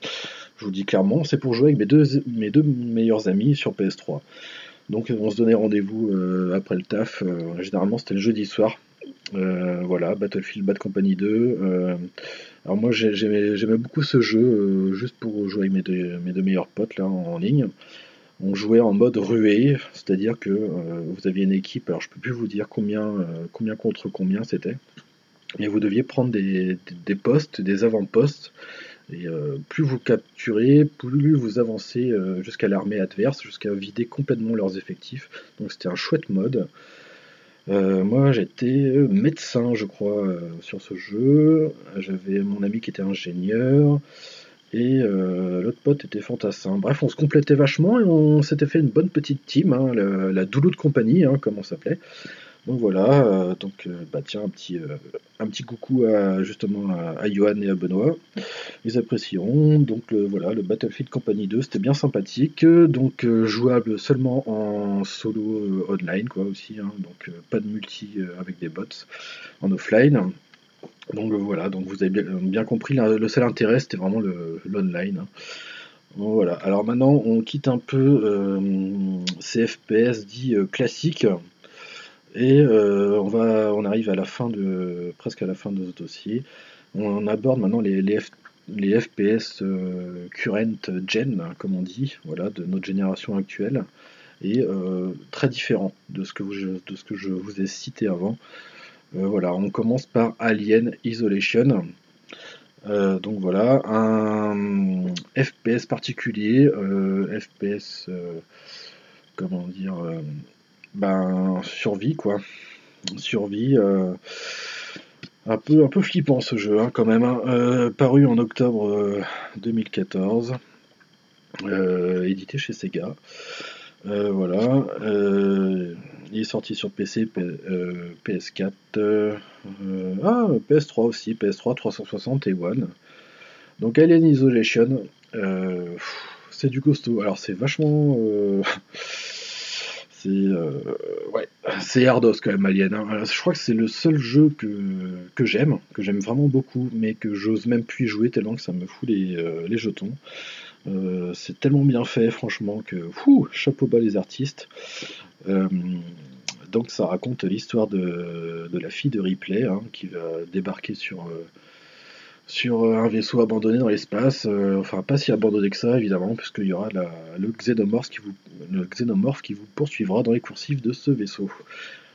Je vous dis clairement, c'est pour jouer avec mes deux, mes deux meilleurs amis sur PS3. Donc on se donnait rendez-vous euh, après le taf. Euh, généralement c'était le jeudi soir. Euh, voilà, Battlefield Bad Company 2. alors moi j'aimais beaucoup ce jeu juste pour jouer avec mes deux, meilleurs potes en, ligne. On jouait en mode ruée, c'est-à-dire que vous aviez une équipe, alors je peux plus vous dire combien, contre combien c'était, mais vous deviez prendre des postes, des avant-postes, et euh, plus vous capturez, plus vous avancez euh, jusqu'à l'armée adverse, jusqu'à vider complètement leurs effectifs. Donc c'était un chouette mode. Euh, moi j'étais médecin, je crois, sur ce jeu. J'avais mon ami qui était ingénieur. Et l'autre pote était fantassin. Bref, on se complétait vachement et on s'était fait une bonne petite team, hein, la, la Doulou de compagnie, hein, comme on s'appelait. Donc voilà, euh, donc euh, bah tiens un petit euh, un petit coucou à justement à, Johan et à Benoît. Ils apprécieront. Donc voilà, le Battlefield Company 2, c'était bien sympathique. Donc jouable seulement en solo online quoi aussi. Hein. donc pas de multi avec des bots en offline. Donc voilà, donc vous avez bien, compris, le seul intérêt c'était vraiment l'online. Hein. voilà, alors maintenant on quitte un peu ces FPS dits classiques et euh, on, va, on arrive à la fin de, presque à la fin de ce dossier. On aborde maintenant les, les, FPS euh, current gen, comme on dit, voilà, de notre génération actuelle, et euh, très différent de ce, que de ce que je vous ai cité avant. voilà, on commence par Alien Isolation. donc voilà, un FPS particulier, FPS, comment dire, ben, survie, quoi. Survie. Euh, un peu, un peu flippant ce jeu, hein, quand même. Hein. Euh, paru en octobre 2014. Euh, édité chez Sega. voilà. il est sorti sur PC, PS4. ah, PS3 aussi. PS3, 360 et One. Donc Alien Isolation. c'est du costaud. Alors c'est vachement. C'est euh, ouais, c'est quand même Alien. Hein. Je crois que c'est le seul jeu que, j'aime, que j'aime vraiment beaucoup, mais que j'ose même plus jouer tellement que ça me fout les, euh, jetons. Euh, c'est tellement bien fait, franchement, que fou, chapeau bas les artistes. donc ça raconte l'histoire de, de, la fille de Ripley hein, qui va débarquer sur sur euh, un vaisseau abandonné dans l'espace. Euh, enfin, pas si abandonné que ça, évidemment, puisqu'il y aura le, xénomorphe qui vous, poursuivra dans les coursifs de ce vaisseau.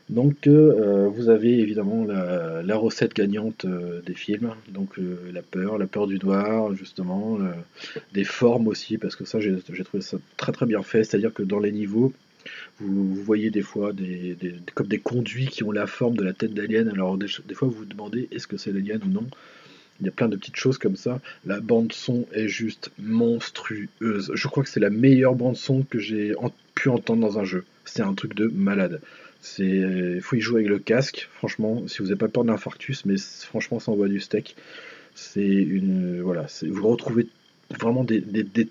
Donc, euh, vous avez évidemment la, recette gagnante des films, donc la peur, la peur du noir, justement, des formes aussi, parce que ça, j'ai trouvé ça très très bien fait, c'est-à-dire que dans les niveaux, vous, voyez des fois des, comme des conduits qui ont la forme de la tête d'alien, alors des, des fois vous vous demandez est-ce que c'est l'alien ou non, Il y a plein de petites choses comme ça. La bande son est juste monstrueuse. Je crois que c'est la meilleure bande son que j'ai pu entendre dans un jeu. C'est un truc de malade. C'est, faut y jouer avec le casque. Franchement, si vous n'avez pas peur d'infarctus, mais franchement, ça envoie du steak. C'est une, voilà, vous retrouvez vraiment des,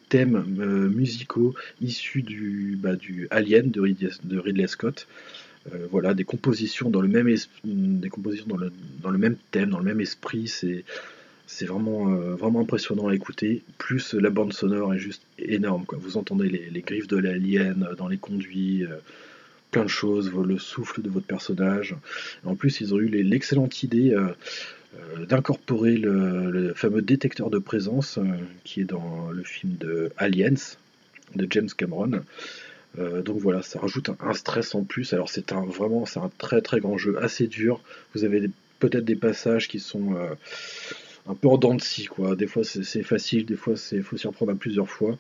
thèmes euh, musicaux issus du, bah, du Alien de Ridley, Scott. Euh, voilà, des compositions dans le même des compositions dans le, dans le même thème, dans le même esprit. C'est c'est vraiment, euh, vraiment impressionnant à écouter. Plus la bande sonore est juste énorme. Vous entendez les, griffes de l'alien dans les conduits, plein de choses, le souffle de votre personnage. En plus, ils ont eu l'excellente idée euh, d'incorporer le, fameux détecteur de présence euh, qui est dans le film de Aliens de James Cameron. Euh, donc voilà, ça rajoute un, stress en plus. Alors c'est un vraiment c'est un très très grand jeu, assez dur. Vous avez peut-être des passages qui sont un peu en dents de scie quoi. Des fois c'est facile, des fois c'est faut s'y reprendre à plusieurs fois.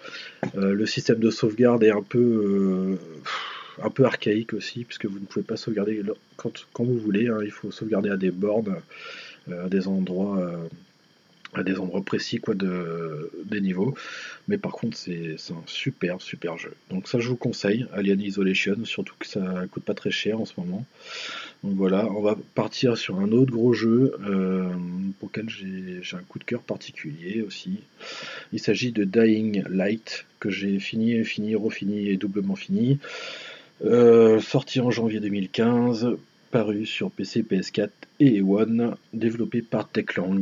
le système de sauvegarde est un peu un peu archaïque aussi puisque vous ne pouvez pas sauvegarder quand, vous voulez. Hein. il faut sauvegarder à des bornes à des endroits euh, à des endroits précis quoi de des niveaux. Mais par contre c'est un super super jeu. Donc ça je vous conseille Alien Isolation surtout que ça coûte pas très cher en ce moment. Donc voilà on va partir sur un autre gros jeu euh, pour lequel j'ai un coup de cœur particulier aussi. Il s'agit de Dying Light que j'ai fini fini refini et doublement fini. Euh, sorti en janvier 2015 paru sur PC, PS4 et One, développé par Techland.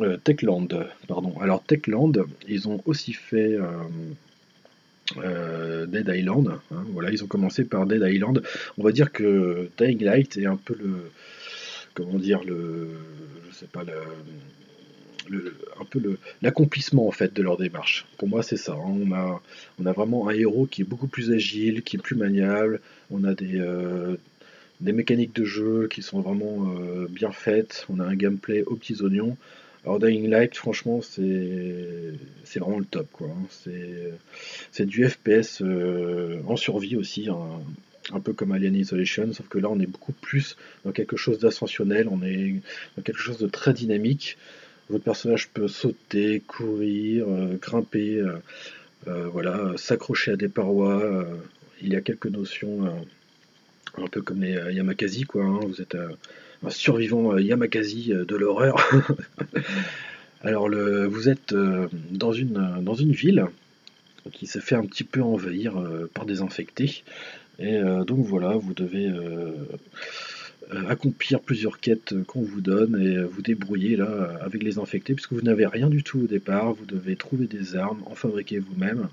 Euh, Techland, pardon. Alors Techland, ils ont aussi fait euh, euh, Dead Island. Hein, voilà, ils ont commencé par Dead Island. On va dire que Dying Light est un peu le, comment dire le, je sais pas le, un peu l'accomplissement en fait de leur démarche. Pour moi, c'est ça. Hein. On, a, on a vraiment un héros qui est beaucoup plus agile, qui est plus maniable. On a des, des mécaniques de jeu qui sont vraiment bien faites. On a un gameplay aux petits oignons. Alors Dying Light, franchement, c'est vraiment le top. quoi. Hein. C'est du FPS euh, en survie aussi, hein. un peu comme Alien Isolation, sauf que là, on est beaucoup plus dans quelque chose d'ascensionnel, on est dans quelque chose de très dynamique. Votre personnage peut sauter, courir, euh, grimper, voilà, s'accrocher à des parois. il y a quelques notions un peu comme les euh, Yamakasi, quoi. Hein. Vous êtes euh, survivant euh, Yamakasi de l'horreur. Alors, vous êtes dans, une, dans une ville qui s'est fait un petit peu envahir par des infectés. Et donc voilà, vous devez accomplir plusieurs quêtes qu'on vous donne et vous débrouiller là avec les infectés, puisque vous n'avez rien du tout au départ. Vous devez trouver des armes, en fabriquer vous-même.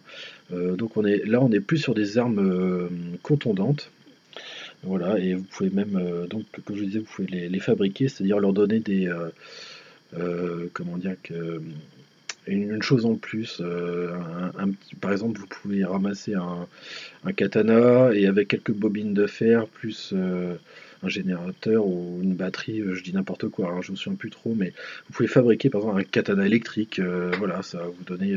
donc on là, on n'est plus sur des armes contondantes. Voilà, et vous pouvez même, euh, donc, comme je disais, vous pouvez les, fabriquer, c'est-à-dire leur donner des. Euh, euh, comment dire que. Une, chose en plus, par exemple, vous pouvez ramasser un, katana et avec quelques bobines de fer, plus un générateur ou une batterie, je dis n'importe quoi, hein, je ne me souviens plus trop, mais vous pouvez fabriquer par exemple un katana électrique, voilà, ça va vous donner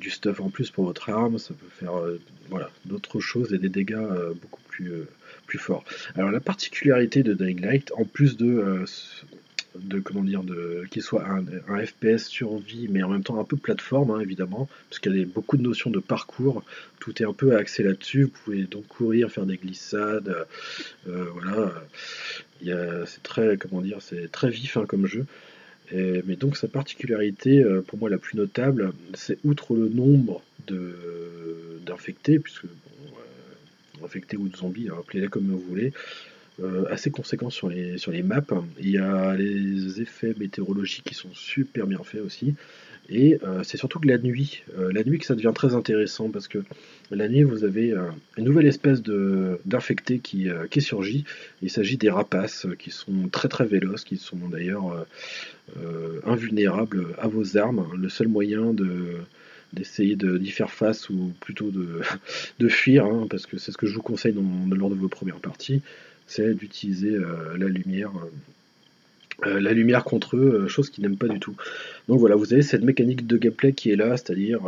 du stuff en plus pour votre arme, ça peut faire voilà, d'autres choses et des dégâts beaucoup plus plus fort. Alors la particularité de Dying Light, en plus de, euh, de comment dire, de qu'il soit un, FPS survie, mais en même temps un peu plateforme hein, évidemment, parce qu'il y a beaucoup de notions de parcours. Tout est un peu axé là-dessus. Vous pouvez donc courir, faire des glissades, euh, voilà. C'est très comment dire, c'est très vif hein, comme jeu. mais donc sa particularité, euh, pour moi la plus notable, c'est outre le nombre d'infectés, puisque infectés ou de zombies, hein, appelez-les comme vous voulez, euh, assez conséquent sur les, sur les maps. Il y a les effets météorologiques qui sont super bien faits aussi. Et euh, c'est surtout que la nuit, euh, la nuit que ça devient très intéressant parce que la nuit vous avez une nouvelle espèce d'infecté qui, qui surgit. Il s'agit des rapaces qui sont très très véloces, qui sont d'ailleurs invulnérables à vos armes. Le seul moyen de, d'essayer d'y faire face ou plutôt de, fuir, hein, parce que c'est ce que je vous conseille lors de vos premières parties, c'est d'utiliser euh, la lumière. Euh, euh, la lumière contre eux, chose qu'ils n'aiment pas du tout. Donc voilà, vous avez cette mécanique de gameplay qui est là, c'est-à-dire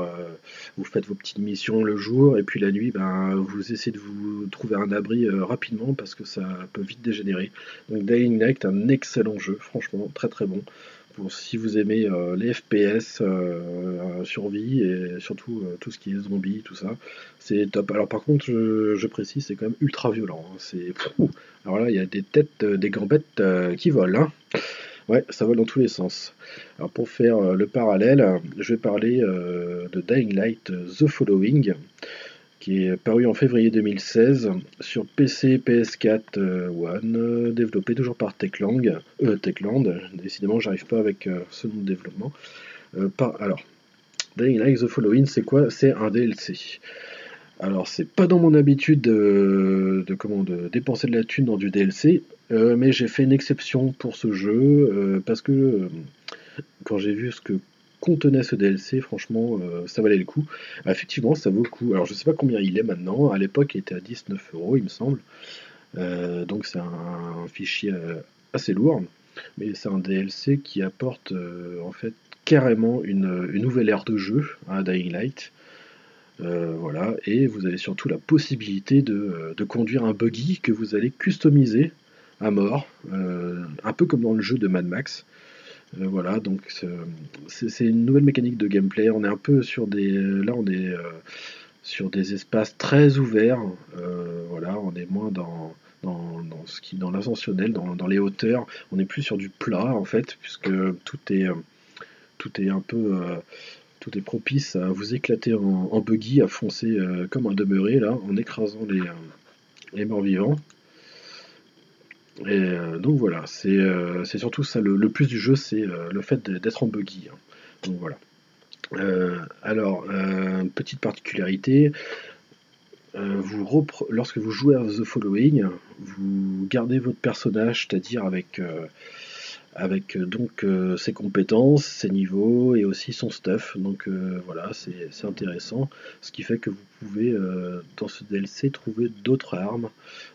vous faites vos petites missions le jour et puis la nuit, ben, vous essayez de vous trouver un abri rapidement parce que ça peut vite dégénérer. Donc Dying Light, un excellent jeu, franchement très très bon pour si vous aimez les FPS, survie et surtout tout ce qui est zombie, tout ça, c'est top. Alors par contre, je, précise, c'est quand même ultra violent. Hein. c'est Alors là, il y a des têtes, des gambettes qui volent. Hein. Ouais, ça vole dans tous les sens. Alors pour faire le parallèle, je vais parler de Dying Light The Following qui est paru en février 2016 sur PC, PS4 euh, One, euh, développé toujours par Techland. Euh, Techland, décidément, j'arrive pas avec ce nom de développement. alors, Dying Light The Following, c'est quoi? C'est un DLC. Alors, c'est pas dans mon habitude de, de, comment, de dépenser de la thune dans du DLC, mais j'ai fait une exception pour ce jeu parce que quand j'ai vu ce que contenait ce DLC, franchement, euh, ça valait le coup. effectivement, ça vaut le coup. Alors, je sais pas combien il est maintenant. À l'époque, il était à 19 euros, il me semble. Euh, donc, c'est un, fichier euh, assez lourd. Mais c'est un DLC qui apporte en fait carrément une, nouvelle ère de jeu à Dying Light. voilà, et vous avez surtout la possibilité de, conduire un buggy que vous allez customiser à mort, un peu comme dans le jeu de Mad Max. Euh, voilà, donc c'est une nouvelle mécanique de gameplay. On est un peu sur des. Là, on est euh, sur des espaces très ouverts. Euh, voilà, on est moins dans, dans, ce qui dans l'ascensionnel, dans, les hauteurs. On est plus sur du plat en fait, puisque tout est tout est un peu tout est propice à vous éclater en, buggy, à foncer comme un demeuré là, en écrasant les, les morts vivants. Et euh, donc voilà, euh, c'est surtout ça le, plus du jeu, c'est euh, le fait d'être en buggy. Hein. Donc voilà. alors, petite particularité, lorsque vous jouez à The Following, vous gardez votre personnage, c'est-à-dire avec avec euh, donc euh, ses compétences, ses niveaux et aussi son stuff. Donc euh, voilà, c'est intéressant. Ce qui fait que vous pouvez dans ce DLC trouver d'autres armes,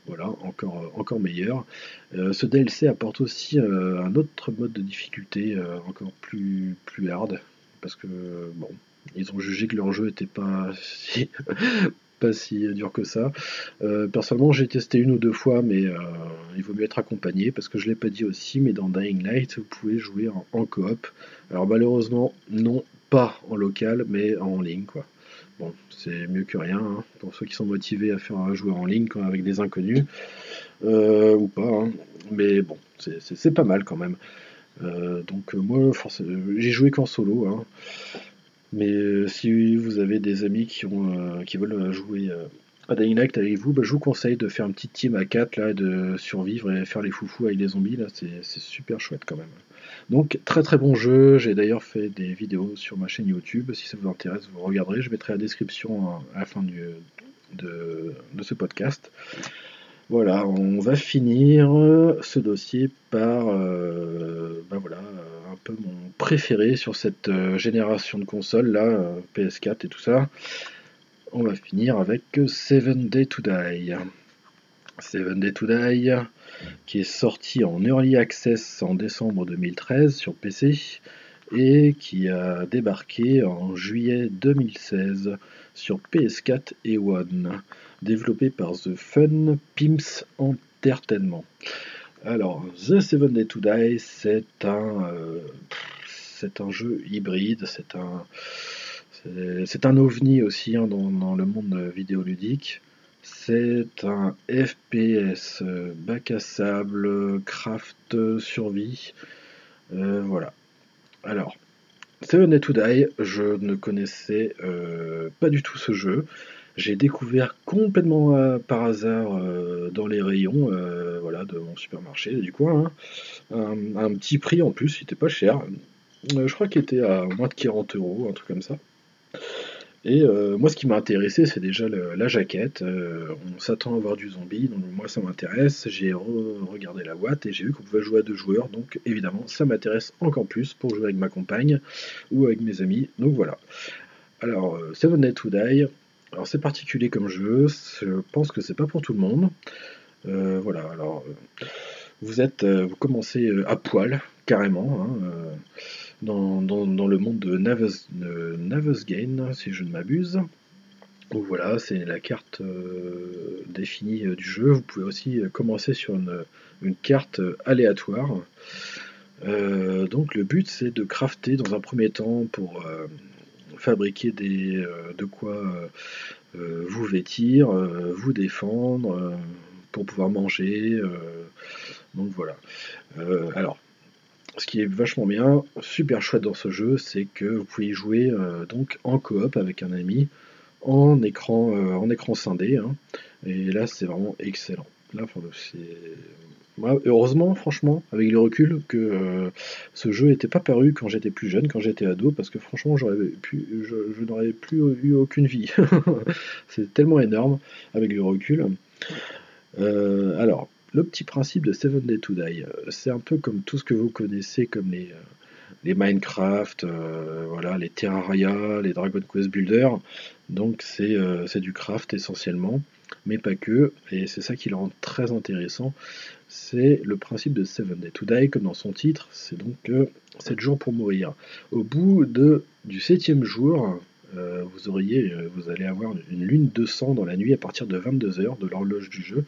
voilà, encore, encore meilleures. ce DLC apporte aussi un autre mode de difficulté encore plus, plus hard, parce que bon, ils ont jugé que leur jeu n'était pas si, si dur que ça. Euh, personnellement, j'ai testé une ou deux fois, mais euh, il vaut mieux être accompagné parce que je l'ai pas dit aussi, mais dans Dying Light, vous pouvez jouer en, coop. Alors malheureusement, non, pas en local, mais en ligne, quoi. Bon, c'est mieux que rien hein, pour ceux qui sont motivés à faire un joueur en ligne avec des inconnus euh, ou pas. Hein. Mais bon, c'est pas mal quand même. donc moi, j'ai joué qu'en solo. Hein. Mais euh, si vous avez des amis qui, ont, euh, qui veulent jouer euh, à Dying Light avec vous, bah, je vous conseille de faire une petite team à 4 là, de survivre et faire les foufous avec les zombies. Là, c'est, super chouette quand même. Donc très très bon jeu. J'ai d'ailleurs fait des vidéos sur ma chaîne YouTube. Si ça vous intéresse, vous regarderez. Je mettrai la description à la fin de, ce podcast. Voilà, on va finir ce dossier par ben voilà, un peu mon préféré sur cette euh, génération de consoles là, euh, PS4 et tout ça. On va finir avec Seven Day to Die. Seven Day to Die, qui est sorti en Early Access en décembre 2013 sur PC et qui a débarqué en juillet 2016 sur PS4 et One, développé par The Fun Pimps Entertainment. Alors, The Seven Day to Die, c'est un, euh, c'est un jeu hybride, c'est un, c'est un ovni aussi hein, dans, le monde vidéoludique. C'est un FPS, euh, bac à sable, craft, survie. Euh, voilà. Alors, Seven Day to Die, je ne connaissais euh, pas du tout ce jeu. J'ai découvert complètement par hasard dans les rayons voilà, de mon supermarché du coin. Hein. Un, un, petit prix en plus, il était pas cher. Euh, je crois qu'il était à moins de 40 euros, un truc comme ça. Et euh, moi, ce qui m'a intéressé, c'est déjà la jaquette. Euh, on s'attend à voir du zombie, donc moi, ça m'intéresse. J'ai regardé la boîte et j'ai vu qu'on pouvait jouer à deux joueurs, donc évidemment, ça m'intéresse encore plus pour jouer avec ma compagne ou avec mes amis. Donc voilà. Alors, Seven Day to Die. Alors, c'est particulier comme jeu. Je pense que c'est pas pour tout le monde. voilà. Alors, vous êtes, vous commencez à poil, carrément. Hein, dans, le monde de Navesgain, si je ne m'abuse. Donc voilà, c'est la carte euh, définie euh, du jeu. Vous pouvez aussi euh, commencer sur une, carte aléatoire. donc le but c'est de crafter dans un premier temps pour fabriquer des, de quoi vous vêtir, vous défendre, pour pouvoir manger. donc voilà. alors, ce qui est vachement bien, super chouette dans ce jeu, c'est que vous pouvez jouer donc en coop avec un ami en écran, en écran scindé. Hein. et là, c'est vraiment excellent. Là, heureusement, franchement, avec le recul, que euh, ce jeu n'était pas paru quand j'étais plus jeune, quand j'étais ado, parce que franchement, je, n'aurais plus eu aucune vie. c'est tellement énorme avec le recul. Euh, alors, le petit principe de Seven Day to Die, euh, c'est un peu comme tout ce que vous connaissez comme les, les Minecraft, voilà, les Terraria, les Dragon Quest Builder. Donc c'est du craft essentiellement mais pas que, et c'est ça qui le rend très intéressant, c'est le principe de Seven Day to Die, comme dans son titre, c'est donc 7 jours pour mourir. Au bout de, du septième jour, euh, vous, auriez, euh, vous allez avoir une lune de sang dans la nuit à partir de 22h de l'horloge du jeu,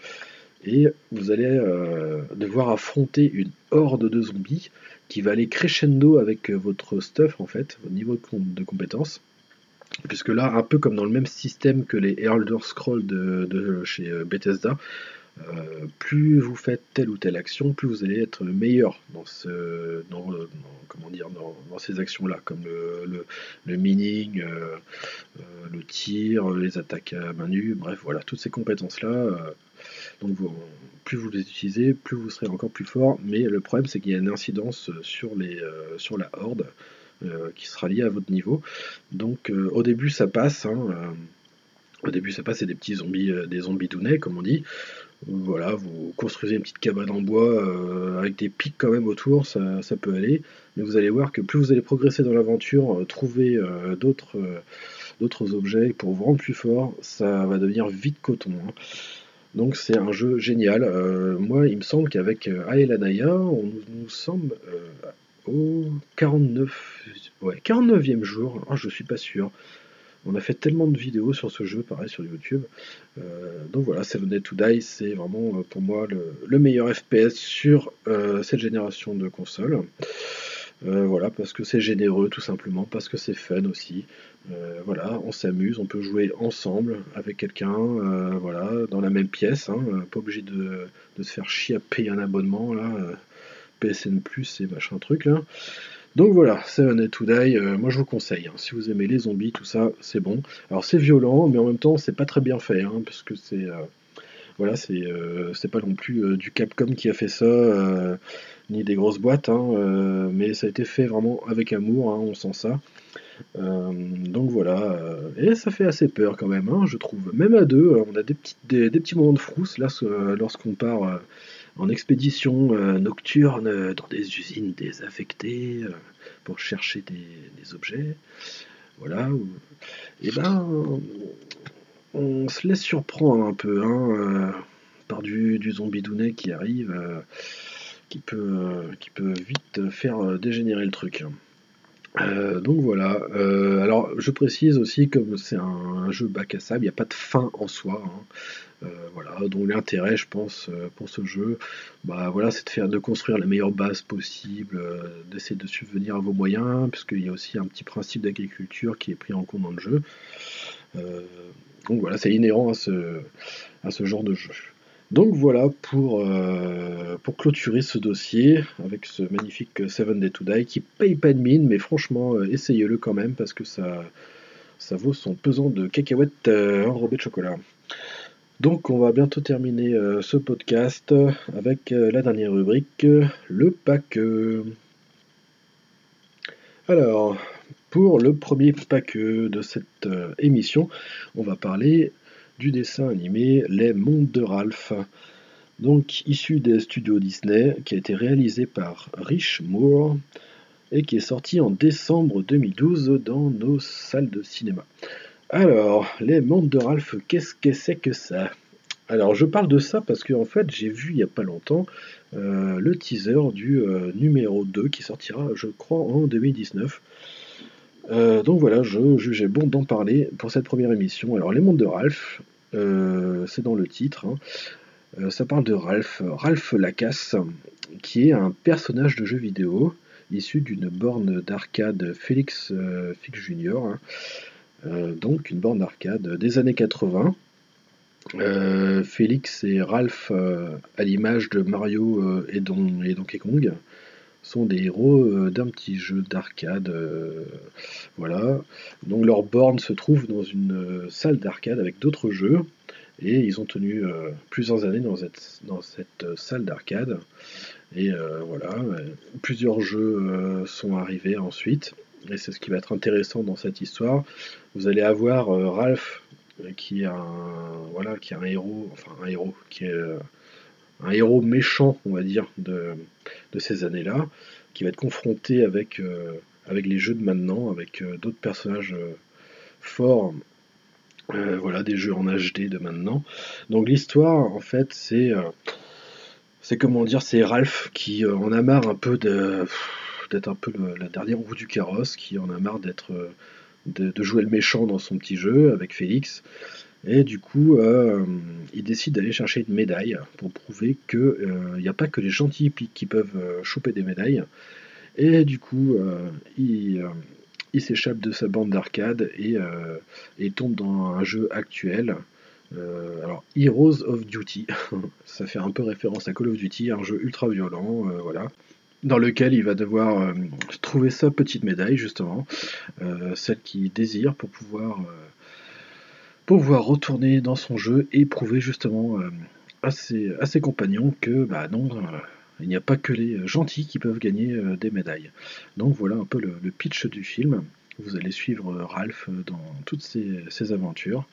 et vous allez euh, devoir affronter une horde de zombies qui va aller crescendo avec votre stuff en fait, votre niveau de compétence puisque là, un peu comme dans le même système que les Elder Scrolls de, chez euh, Bethesda, euh, plus vous faites telle ou telle action, plus vous allez être meilleur dans, ces actions-là, comme le, mining, euh, le tir, les attaques à main nue, bref, voilà, toutes ces compétences-là. Donc plus vous les utilisez, plus vous serez encore plus fort, mais le problème c'est qu'il y a une incidence sur, les, sur la horde. Euh, qui sera lié à votre niveau. Donc euh, au début ça passe. Hein, euh, au début ça passe, c'est des petits zombies, des zombies dounais comme on dit. Voilà, vous construisez une petite cabane en bois avec des pics quand même autour, ça, peut aller. Mais vous allez voir que plus vous allez progresser dans l'aventure, trouver d'autres d'autres objets pour vous rendre plus fort, ça va devenir vite coton. Hein. Donc c'est un jeu génial. moi, il me semble qu'avec Aelanaya, on nous semble au 49, ouais, 49e jour, je ah, je suis pas sûr. On a fait tellement de vidéos sur ce jeu, pareil sur YouTube. Euh, donc voilà, Seven Day to Die, c'est vraiment euh, pour moi le, meilleur FPS sur euh, cette génération de consoles. Voilà, parce que c'est généreux tout simplement, parce que c'est fun aussi. voilà, on s'amuse, on peut jouer ensemble avec quelqu'un, voilà, dans la même pièce, hein, pas obligé de, se faire chier un abonnement là PSN Plus et machin truc là. Donc voilà, Seven Day to Die, euh, moi je vous conseille. Hein. si vous aimez les zombies, tout ça, c'est bon. Alors c'est violent, mais en même temps c'est pas très bien fait, hein, parce que c'est euh, voilà, c'est euh, c'est pas non plus du Capcom qui a fait ça, ni des grosses boîtes, hein, mais ça a été fait vraiment avec amour, on sent ça. donc voilà, et ça fait assez peur quand même, je trouve. Même à deux, on a des petits, des, des moments de frousse là lorsqu'on part en expédition euh, nocturne euh, dans des usines désaffectées euh, pour chercher des, objets. Voilà. Et ben, on se laisse surprendre un peu hein, par du, zombie dounet qui arrive, qui, peut, qui peut vite faire dégénérer le truc. donc voilà. alors je précise aussi que c'est un, jeu bac à sable, il n'y a pas de fin en soi. Hein. Euh, voilà, donc l'intérêt, je pense, euh, pour ce jeu, bah voilà, c'est de faire, de construire la meilleure base possible, euh, d'essayer de subvenir à vos moyens, puisqu'il y a aussi un petit principe d'agriculture qui est pris en compte dans le jeu. Donc voilà, c'est inhérent à ce, genre de jeu. Donc voilà pour, pour clôturer ce dossier avec ce magnifique Seven Day to Die qui paye pas de mine, mais franchement, essayez-le quand même parce que ça, vaut son pesant de cacahuètes enrobées de chocolat. Donc on va bientôt terminer euh, ce podcast avec euh, la dernière rubrique, le pack. Alors, pour le premier pack de cette euh, émission, on va parler du dessin animé Les Mondes de Ralph. Donc issu des studios Disney, qui a été réalisé par Rich Moore et qui est sorti en décembre 2012 dans nos salles de cinéma. Alors, les mondes de Ralph, qu'est-ce que c'est que ça? Alors, je parle de ça parce que en fait, j'ai vu il n'y a pas longtemps euh, le teaser du euh, numéro 2 qui sortira, je crois, en 2019. Euh, donc voilà, je jugeais bon d'en parler pour cette première émission. Alors, les mondes de Ralph, c'est dans le titre. Hein. ça parle de Ralph, Ralph Lacasse, qui est un personnage de jeu vidéo issu d'une borne d'arcade Félix Fix Junior, hein. donc une borne d'arcade des années 80. Félix et Ralph, à l'image de Mario et, Don, et Donkey Kong, sont des héros euh, d'un petit jeu d'arcade. Euh, voilà. Donc leur borne se trouve dans une euh, salle d'arcade avec d'autres jeux. Et ils ont tenu plusieurs années dans cette, dans cette salle d'arcade. Et voilà, plusieurs jeux sont arrivés ensuite. Et c'est ce qui va être intéressant dans cette histoire. Vous allez avoir Ralph, qui est un, voilà, qui est un héros, enfin un héros, qui est un héros méchant, on va dire, de, ces années-là, qui va être confronté avec, euh, avec les jeux de maintenant, avec euh, d'autres personnages euh, forts, voilà, des jeux en HD de maintenant. Donc l'histoire, en fait, c'est, c'est comment dire, c'est Ralph qui en a marre un peu de, d'être un peu la dernière roue du carrosse, qui en a marre d'être de, jouer le méchant dans son petit jeu avec Félix. Et du coup, euh, il décide d'aller chercher une médaille pour prouver qu'il n'y euh, a pas que les gentils qui peuvent euh, choper des médailles. Et du coup, il, s'échappe de sa bande d'arcade et, tombe dans un jeu actuel. alors, Heroes of Duty, ça fait un peu référence à Call of Duty, un jeu ultra violent, voilà dans lequel il va devoir trouver sa petite médaille justement, celle qu'il désire pour pouvoir pouvoir retourner dans son jeu et prouver justement euh, à, ses, compagnons que bah non, euh, il n'y a pas que les gentils qui peuvent gagner euh, des médailles. Donc voilà un peu le, pitch du film. Vous allez suivre Ralph dans toutes ses, aventures.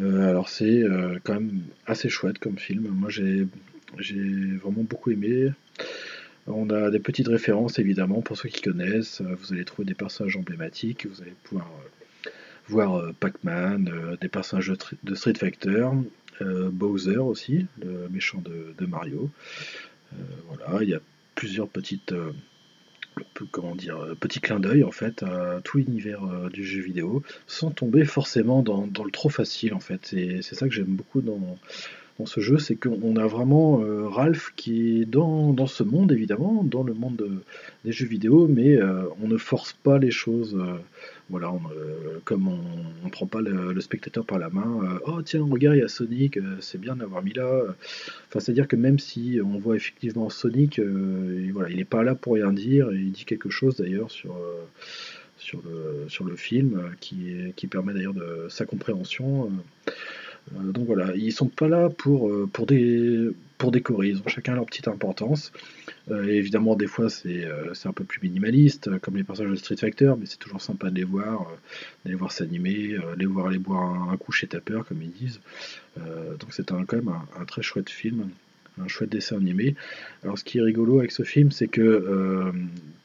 alors c'est quand même assez chouette comme film. Moi j'ai vraiment beaucoup aimé. On a des petites références évidemment pour ceux qui connaissent. Vous allez trouver des personnages emblématiques. Vous allez pouvoir voir euh, Pac-Man, euh, des personnages de Street Fighter, euh, Bowser aussi, le méchant de, Mario. voilà, il y a plusieurs petites comment dire, petit clin d'œil en fait à tout l'univers du jeu vidéo, sans tomber forcément dans, dans le trop facile en fait. C'est ça que j'aime beaucoup dans, dans ce jeu, c'est qu'on a vraiment euh, Ralph qui est dans, dans, ce monde, évidemment, dans le monde des jeux vidéo, mais euh, on ne force pas les choses. Euh, voilà, comme on ne prend pas le, spectateur par la main, oh tiens, regarde, il y a Sonic, c'est bien d'avoir mis là. Enfin, c'est-à-dire que même si on voit effectivement Sonic, voilà, il n'est pas là pour rien dire, et il dit quelque chose d'ailleurs sur sur le, sur le film, qui, qui permet d'ailleurs de sa compréhension. Donc voilà, ils sont pas là pour, euh, pour, des, pour décorer, ils ont chacun leur petite importance. Euh, évidemment, des fois, c'est un peu plus minimaliste, comme les personnages de Street Fighter, mais c'est toujours sympa de les voir, d'aller voir s'animer, les voir aller boire un, coup chez comme ils disent. donc c'est quand même un, très chouette film, un chouette dessin animé. Alors ce qui est rigolo avec ce film, c'est que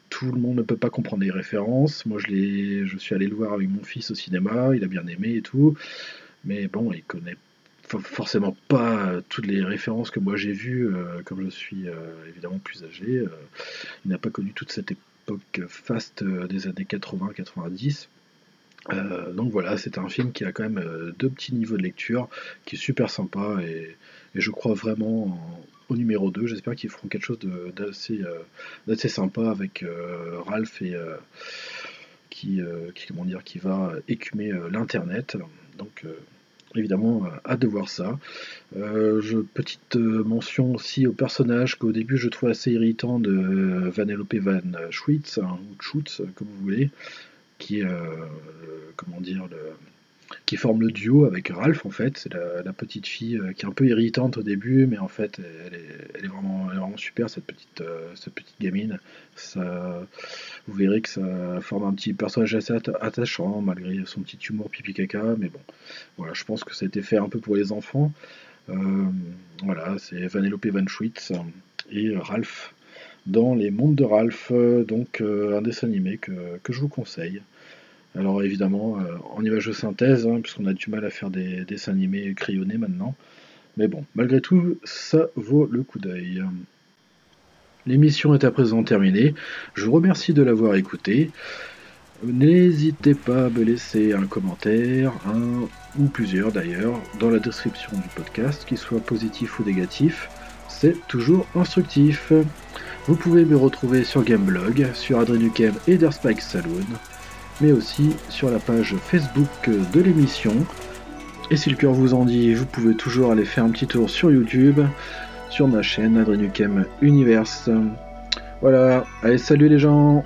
tout le monde ne peut pas comprendre les références. Moi, je, je suis allé le voir avec mon fils au cinéma, il a bien aimé et tout. Mais bon, il connaît forcément pas euh, toutes les références que moi j'ai vues, euh, comme je suis euh, évidemment plus âgé. il n'a pas connu toute cette époque faste des années 80-90. donc voilà, c'est un film qui a quand même deux petits niveaux de lecture, qui est super sympa et, je crois vraiment au numéro 2. J'espère qu'ils feront quelque chose d'assez sympa avec Ralph et qui, qui, comment dire, qui va écumer l'internet. Donc évidemment, euh, hâte de voir ça. Euh, petite euh, mention aussi au personnage qu'au début je trouve assez irritant de Vanellope Van Schwitz, hein, ou Schutz, comme vous voulez, qui est, comment dire, le, qui forme le duo avec Ralph en fait. C'est la, petite fille euh, qui est un peu irritante au début, mais en fait elle est, vraiment, vraiment, super cette petite, euh, cette petite gamine. Ça, vous verrez que ça forme un petit personnage assez attachant malgré son petit humour pipi caca, mais bon, voilà, je pense que ça a été fait un peu pour les enfants. Euh, voilà, c'est Vanellope Van Schwitz et Ralph dans les mondes de Ralph, donc un dessin animé que, que je vous conseille. Alors évidemment, euh, en image de synthèse, hein, puisqu'on a du mal à faire des, dessins animés crayonnés maintenant. Mais bon, malgré tout, ça vaut le coup d'œil. L'émission est à présent terminée. Je vous remercie de l'avoir écouté. N'hésitez pas à me laisser un commentaire, un ou plusieurs d'ailleurs, dans la description du podcast, qu'il soit positif ou négatif. c'est toujours instructif. Vous pouvez me retrouver sur Gameblog, sur Adrenukem et Derspike Saloon, mais aussi sur la page Facebook de l'émission. Et si le cœur vous en dit, vous pouvez toujours aller faire un petit tour sur YouTube, sur ma chaîne Adrenukem Universe. Voilà, allez salut les gens